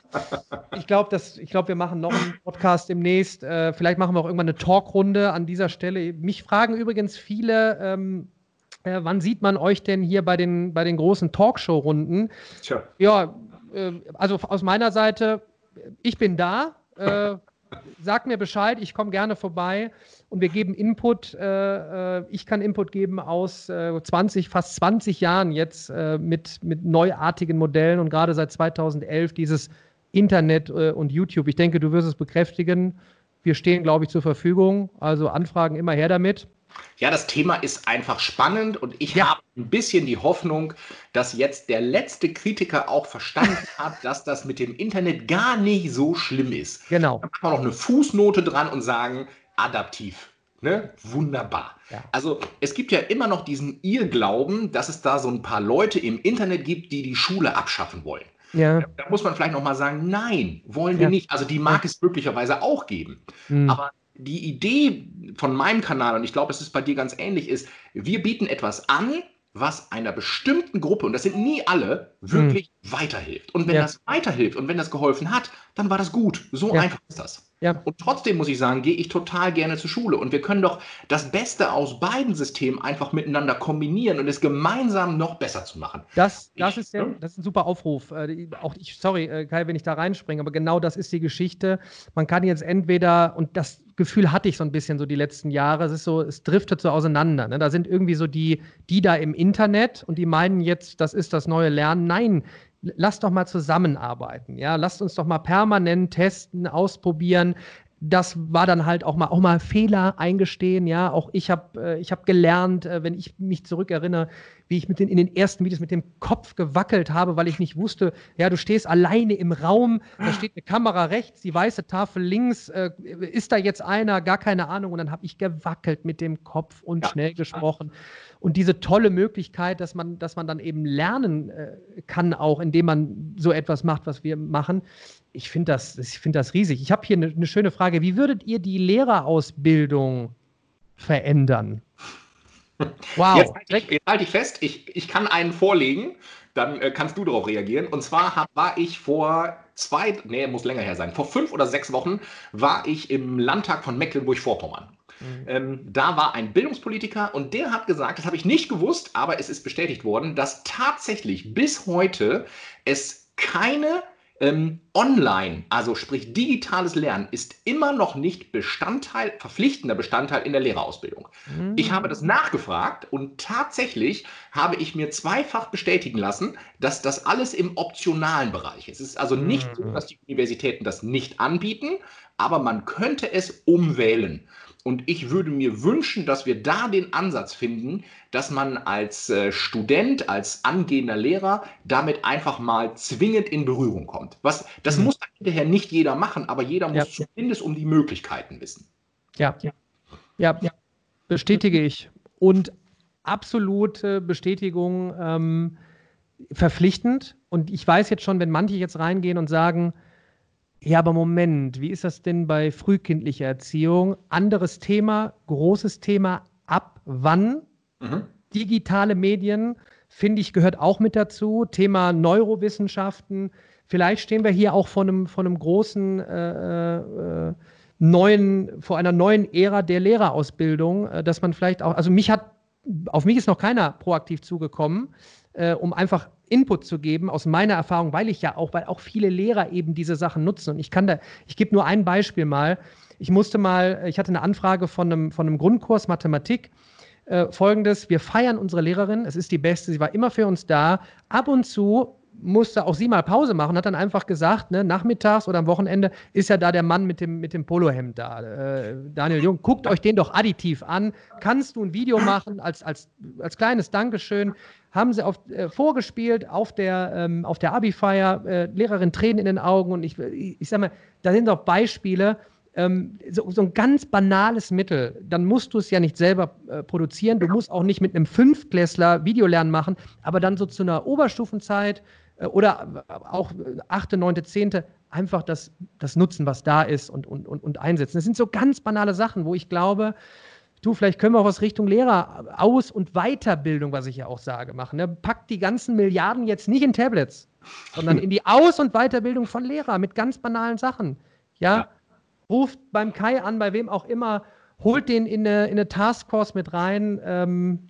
Ich glaube, glaub, wir machen noch einen Podcast demnächst. Äh, vielleicht machen wir auch irgendwann eine Talkrunde an dieser Stelle. Mich fragen übrigens viele, ähm, äh, wann sieht man euch denn hier bei den, bei den großen Talkshow-Runden? Ja, äh, also aus meiner Seite, ich bin da. Äh, sag mir Bescheid, ich komme gerne vorbei und wir geben Input. Äh, äh ich kann Input geben aus äh, 20, fast 20 Jahren jetzt äh, mit, mit neuartigen Modellen und gerade seit 2011 dieses Internet äh, und YouTube. Ich denke, du wirst es bekräftigen. Wir stehen, glaube ich, zur Verfügung. Also Anfragen immer her damit. Ja, das Thema ist einfach spannend und ich ja. habe ein bisschen die Hoffnung, dass jetzt der letzte Kritiker auch verstanden *laughs* hat, dass das mit dem Internet gar nicht so schlimm ist. Genau. Da machen wir noch eine Fußnote dran und sagen, adaptiv. Ne? Wunderbar. Ja. Also es gibt ja immer noch diesen Irrglauben, dass es da so ein paar Leute im Internet gibt, die die Schule abschaffen wollen. Ja. Da muss man vielleicht noch mal sagen, nein, wollen wir ja. nicht. Also die mag es möglicherweise auch geben. Mhm. Aber die Idee von meinem Kanal, und ich glaube, es ist bei dir ganz ähnlich, ist, wir bieten etwas an, was einer bestimmten Gruppe, und das sind nie alle, wirklich hm. weiterhilft. Und wenn ja. das weiterhilft und wenn das geholfen hat, dann war das gut. So ja. einfach ist das. Ja. Und trotzdem muss ich sagen, gehe ich total gerne zur Schule. Und wir können doch das Beste aus beiden Systemen einfach miteinander kombinieren und es gemeinsam noch besser zu machen. Das, das, ich, ist, der, das ist ein super Aufruf. Äh, auch ich, sorry, äh, Kai, wenn ich da reinspringe, aber genau das ist die Geschichte. Man kann jetzt entweder, und das Gefühl hatte ich so ein bisschen so die letzten Jahre, es ist so, es driftet so auseinander. Ne? Da sind irgendwie so die, die da im Internet und die meinen jetzt, das ist das neue Lernen. Nein, lasst doch mal zusammenarbeiten. Ja, lasst uns doch mal permanent testen, ausprobieren. Das war dann halt auch mal auch mal Fehler eingestehen, ja. Auch ich habe äh, ich habe gelernt, äh, wenn ich mich zurückerinnere, wie ich mit den, in den ersten Videos mit dem Kopf gewackelt habe, weil ich nicht wusste, ja, du stehst alleine im Raum, da steht eine Kamera rechts, die weiße Tafel links, äh, ist da jetzt einer, gar keine Ahnung. Und dann habe ich gewackelt mit dem Kopf und ja. schnell gesprochen. Und diese tolle Möglichkeit, dass man, dass man dann eben lernen äh, kann, auch indem man so etwas macht, was wir machen, ich finde das, find das riesig. Ich habe hier eine ne schöne Frage. Wie würdet ihr die Lehrerausbildung verändern? Wow. Jetzt halte ich, jetzt halt ich fest, ich, ich kann einen vorlegen, dann äh, kannst du darauf reagieren. Und zwar hab, war ich vor zwei, nee, muss länger her sein, vor fünf oder sechs Wochen war ich im Landtag von Mecklenburg-Vorpommern. Mhm. Ähm, da war ein Bildungspolitiker und der hat gesagt, das habe ich nicht gewusst, aber es ist bestätigt worden, dass tatsächlich bis heute es keine ähm, online, also sprich digitales Lernen, ist immer noch nicht Bestandteil, verpflichtender Bestandteil in der Lehrerausbildung. Mhm. Ich habe das nachgefragt und tatsächlich habe ich mir zweifach bestätigen lassen, dass das alles im optionalen Bereich ist. Es ist also nicht mhm. so, dass die Universitäten das nicht anbieten, aber man könnte es umwählen. Und ich würde mir wünschen, dass wir da den Ansatz finden, dass man als äh, Student, als angehender Lehrer damit einfach mal zwingend in Berührung kommt. Was, das mhm. muss dann hinterher nicht jeder machen, aber jeder muss ja. zumindest um die Möglichkeiten wissen. Ja, ja, ja, ja. bestätige ich. Und absolute Bestätigung ähm, verpflichtend. Und ich weiß jetzt schon, wenn manche jetzt reingehen und sagen, ja, aber Moment, wie ist das denn bei frühkindlicher Erziehung? Anderes Thema, großes Thema, ab wann? Mhm. Digitale Medien, finde ich, gehört auch mit dazu. Thema Neurowissenschaften. Vielleicht stehen wir hier auch vor einem, vor einem großen äh, äh, neuen, vor einer neuen Ära der Lehrerausbildung, äh, dass man vielleicht auch, also mich hat, auf mich ist noch keiner proaktiv zugekommen, äh, um einfach Input zu geben aus meiner Erfahrung, weil ich ja auch, weil auch viele Lehrer eben diese Sachen nutzen. Und ich kann da, ich gebe nur ein Beispiel mal. Ich musste mal, ich hatte eine Anfrage von einem, von einem Grundkurs Mathematik. Äh, Folgendes, wir feiern unsere Lehrerin, es ist die beste, sie war immer für uns da. Ab und zu musste auch sie mal Pause machen, hat dann einfach gesagt, ne, nachmittags oder am Wochenende ist ja da der Mann mit dem, mit dem Polohemd da. Äh, Daniel Jung, guckt euch den doch additiv an. Kannst du ein Video machen als, als, als kleines Dankeschön? Haben sie auf, äh, vorgespielt auf der, ähm, auf der Abi-Feier, äh, Lehrerin Tränen in den Augen und ich, ich, sag mal, da sind auch Beispiele, ähm, so, so, ein ganz banales Mittel, dann musst du es ja nicht selber äh, produzieren. Du musst auch nicht mit einem Fünftklässler Videolernen machen, aber dann so zu einer Oberstufenzeit oder auch achte, neunte, zehnte einfach das, das nutzen, was da ist und, und, und, und einsetzen. Das sind so ganz banale Sachen, wo ich glaube, du, vielleicht können wir auch was Richtung Lehrer, Aus- und Weiterbildung, was ich ja auch sage, machen. Ne? Packt die ganzen Milliarden jetzt nicht in Tablets, sondern in die Aus- und Weiterbildung von Lehrern mit ganz banalen Sachen. Ja? ja. Ruft beim Kai an, bei wem auch immer, holt den in eine, in eine Taskforce mit rein. Ähm,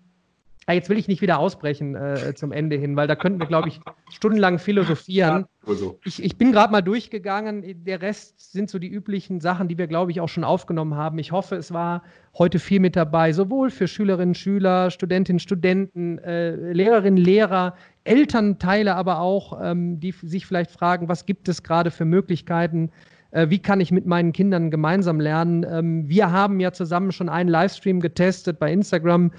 Ah, jetzt will ich nicht wieder ausbrechen äh, zum Ende hin, weil da könnten wir, glaube ich, stundenlang philosophieren. Ja, so. ich, ich, bin gerade mal durchgegangen. Der Rest sind so die üblichen Sachen, die wir, glaube ich, auch schon aufgenommen haben. Ich hoffe, es war heute viel mit dabei, sowohl für Schülerinnen, Schüler, Studentinnen, Studenten, äh, Lehrerinnen, Lehrer, Elternteile aber auch, ähm, die sich vielleicht fragen, was gibt es gerade für Möglichkeiten, äh, wie kann ich mit meinen Kindern gemeinsam lernen. Ähm, wir haben ja zusammen schon einen Livestream getestet bei Instagram,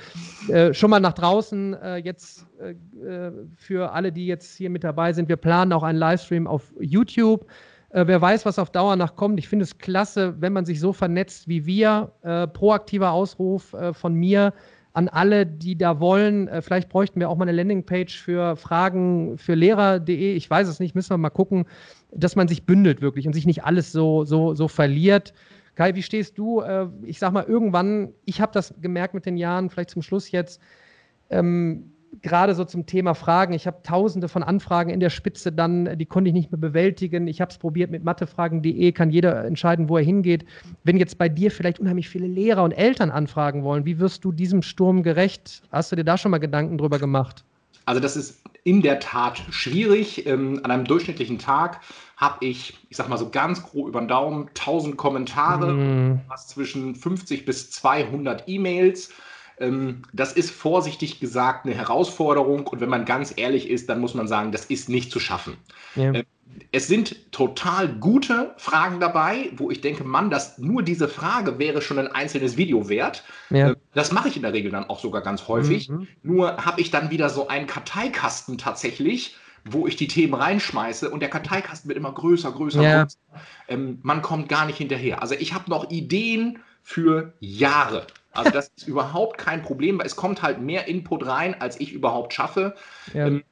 äh, schon mal nach draußen. Äh, jetzt äh, äh, für alle, die jetzt hier mit dabei sind, wir planen auch einen Livestream auf YouTube. Äh, wer weiß, was auf Dauer noch kommt. Ich finde es klasse, wenn man sich so vernetzt wie wir. proaktiver Ausruf von mir an alle, die da wollen. vielleicht bräuchten wir auch mal eine Landingpage für Fragen für Lehrer.de. Ich weiß es nicht, müssen wir mal gucken dass man sich bündelt wirklich und sich nicht alles so, so, so verliert. Kai, wie stehst du? Äh, ich sag mal, irgendwann, ich habe das gemerkt mit den Jahren, vielleicht zum Schluss jetzt, ähm, gerade so zum Thema Fragen. Ich habe tausende von Anfragen in der Spitze dann, die konnte ich nicht mehr bewältigen. Ich habe es probiert mit mathefragen.de, kann jeder entscheiden, wo er hingeht. Wenn jetzt bei dir vielleicht unheimlich viele Lehrer und Eltern anfragen wollen, wie wirst du diesem Sturm gerecht? Hast du dir da schon mal Gedanken drüber gemacht? Also das ist in der Tat schwierig. Ähm, an einem durchschnittlichen Tag habe ich, ich sag mal so ganz grob über den Daumen, 1000 Kommentare, mm. was zwischen 50 bis 200 E-Mails. Ähm, das ist vorsichtig gesagt eine Herausforderung und wenn man ganz ehrlich ist, dann muss man sagen, das ist nicht zu schaffen. Ja. Ähm, es sind total gute Fragen dabei, wo ich denke, Mann, dass nur diese Frage wäre schon ein einzelnes Video wert. Ja. Ähm, das mache ich in der Regel dann auch sogar ganz häufig. Mhm. Nur habe ich dann wieder so einen Karteikasten tatsächlich, wo ich die Themen reinschmeiße und der Karteikasten wird immer größer, größer, ja. größer. Ähm, man kommt gar nicht hinterher. Also ich habe noch Ideen für Jahre. Also das ist überhaupt kein Problem, weil es kommt halt mehr Input rein, als ich überhaupt schaffe. Ja. Ähm,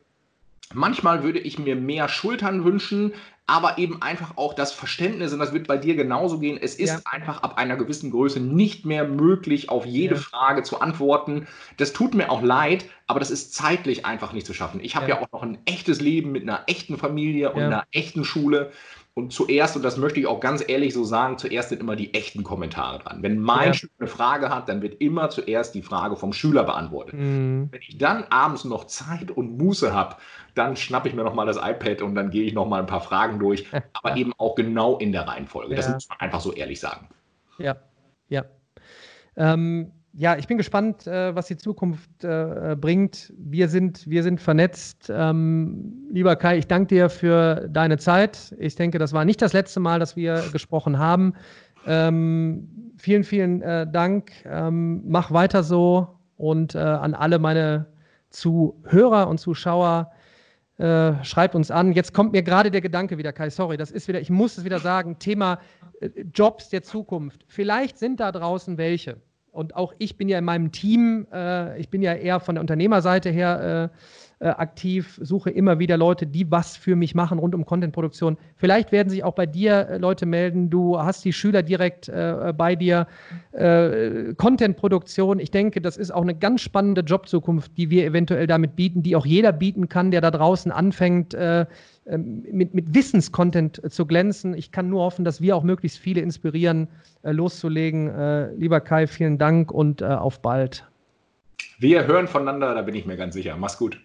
manchmal würde ich mir mehr Schultern wünschen, aber eben einfach auch das Verständnis, und das wird bei dir genauso gehen, es ist ja. einfach ab einer gewissen Größe nicht mehr möglich, auf jede ja. Frage zu antworten. Das tut mir auch leid, aber das ist zeitlich einfach nicht zu schaffen. Ich habe ja. ja. auch noch ein echtes Leben mit einer echten Familie und einer echten Schule. Und zuerst, und das möchte ich auch ganz ehrlich so sagen, zuerst sind immer die echten Kommentare dran. Wenn mein ja. Schüler eine Frage hat, dann wird immer zuerst die Frage vom Schüler beantwortet. Mhm. Wenn ich dann abends noch Zeit und Muße habe, dann schnappe ich mir nochmal das iPad und dann gehe ich nochmal ein paar Fragen durch, *laughs* aber eben auch genau in der Reihenfolge. Ja. Das muss man einfach so ehrlich sagen. Ja, ja. Ähm, ja, ich bin gespannt, äh, was die Zukunft äh, bringt. Wir sind, wir sind vernetzt. Ähm, lieber Kai, ich danke dir für deine Zeit. Ich denke, das war nicht das letzte Mal, dass wir gesprochen haben. Ähm, vielen, vielen äh, Dank. Ähm, mach weiter so und äh, an alle meine Zuhörer und Zuschauer. Äh, schreibt uns an. Jetzt kommt mir gerade der Gedanke wieder, Kai, sorry, das ist wieder, ich muss es wieder sagen, Thema äh, Jobs der Zukunft. Vielleicht sind da draußen welche und auch ich bin ja in meinem Team, äh, ich bin ja eher von der Unternehmerseite her äh, äh, aktiv, suche immer wieder Leute, die was für mich machen rund um Contentproduktion. Vielleicht werden sich auch bei dir äh, Leute melden, du hast die Schüler direkt äh, bei dir. Äh, Contentproduktion, ich denke, das ist auch eine ganz spannende Jobzukunft, die wir eventuell damit bieten, die auch jeder bieten kann, der da draußen anfängt, mit, mit Wissenscontent zu glänzen. Ich kann nur hoffen, dass wir auch möglichst viele inspirieren, äh, loszulegen. Äh, lieber Kai, vielen Dank und äh, auf bald. Wir hören voneinander, da bin ich mir ganz sicher. Mach's gut.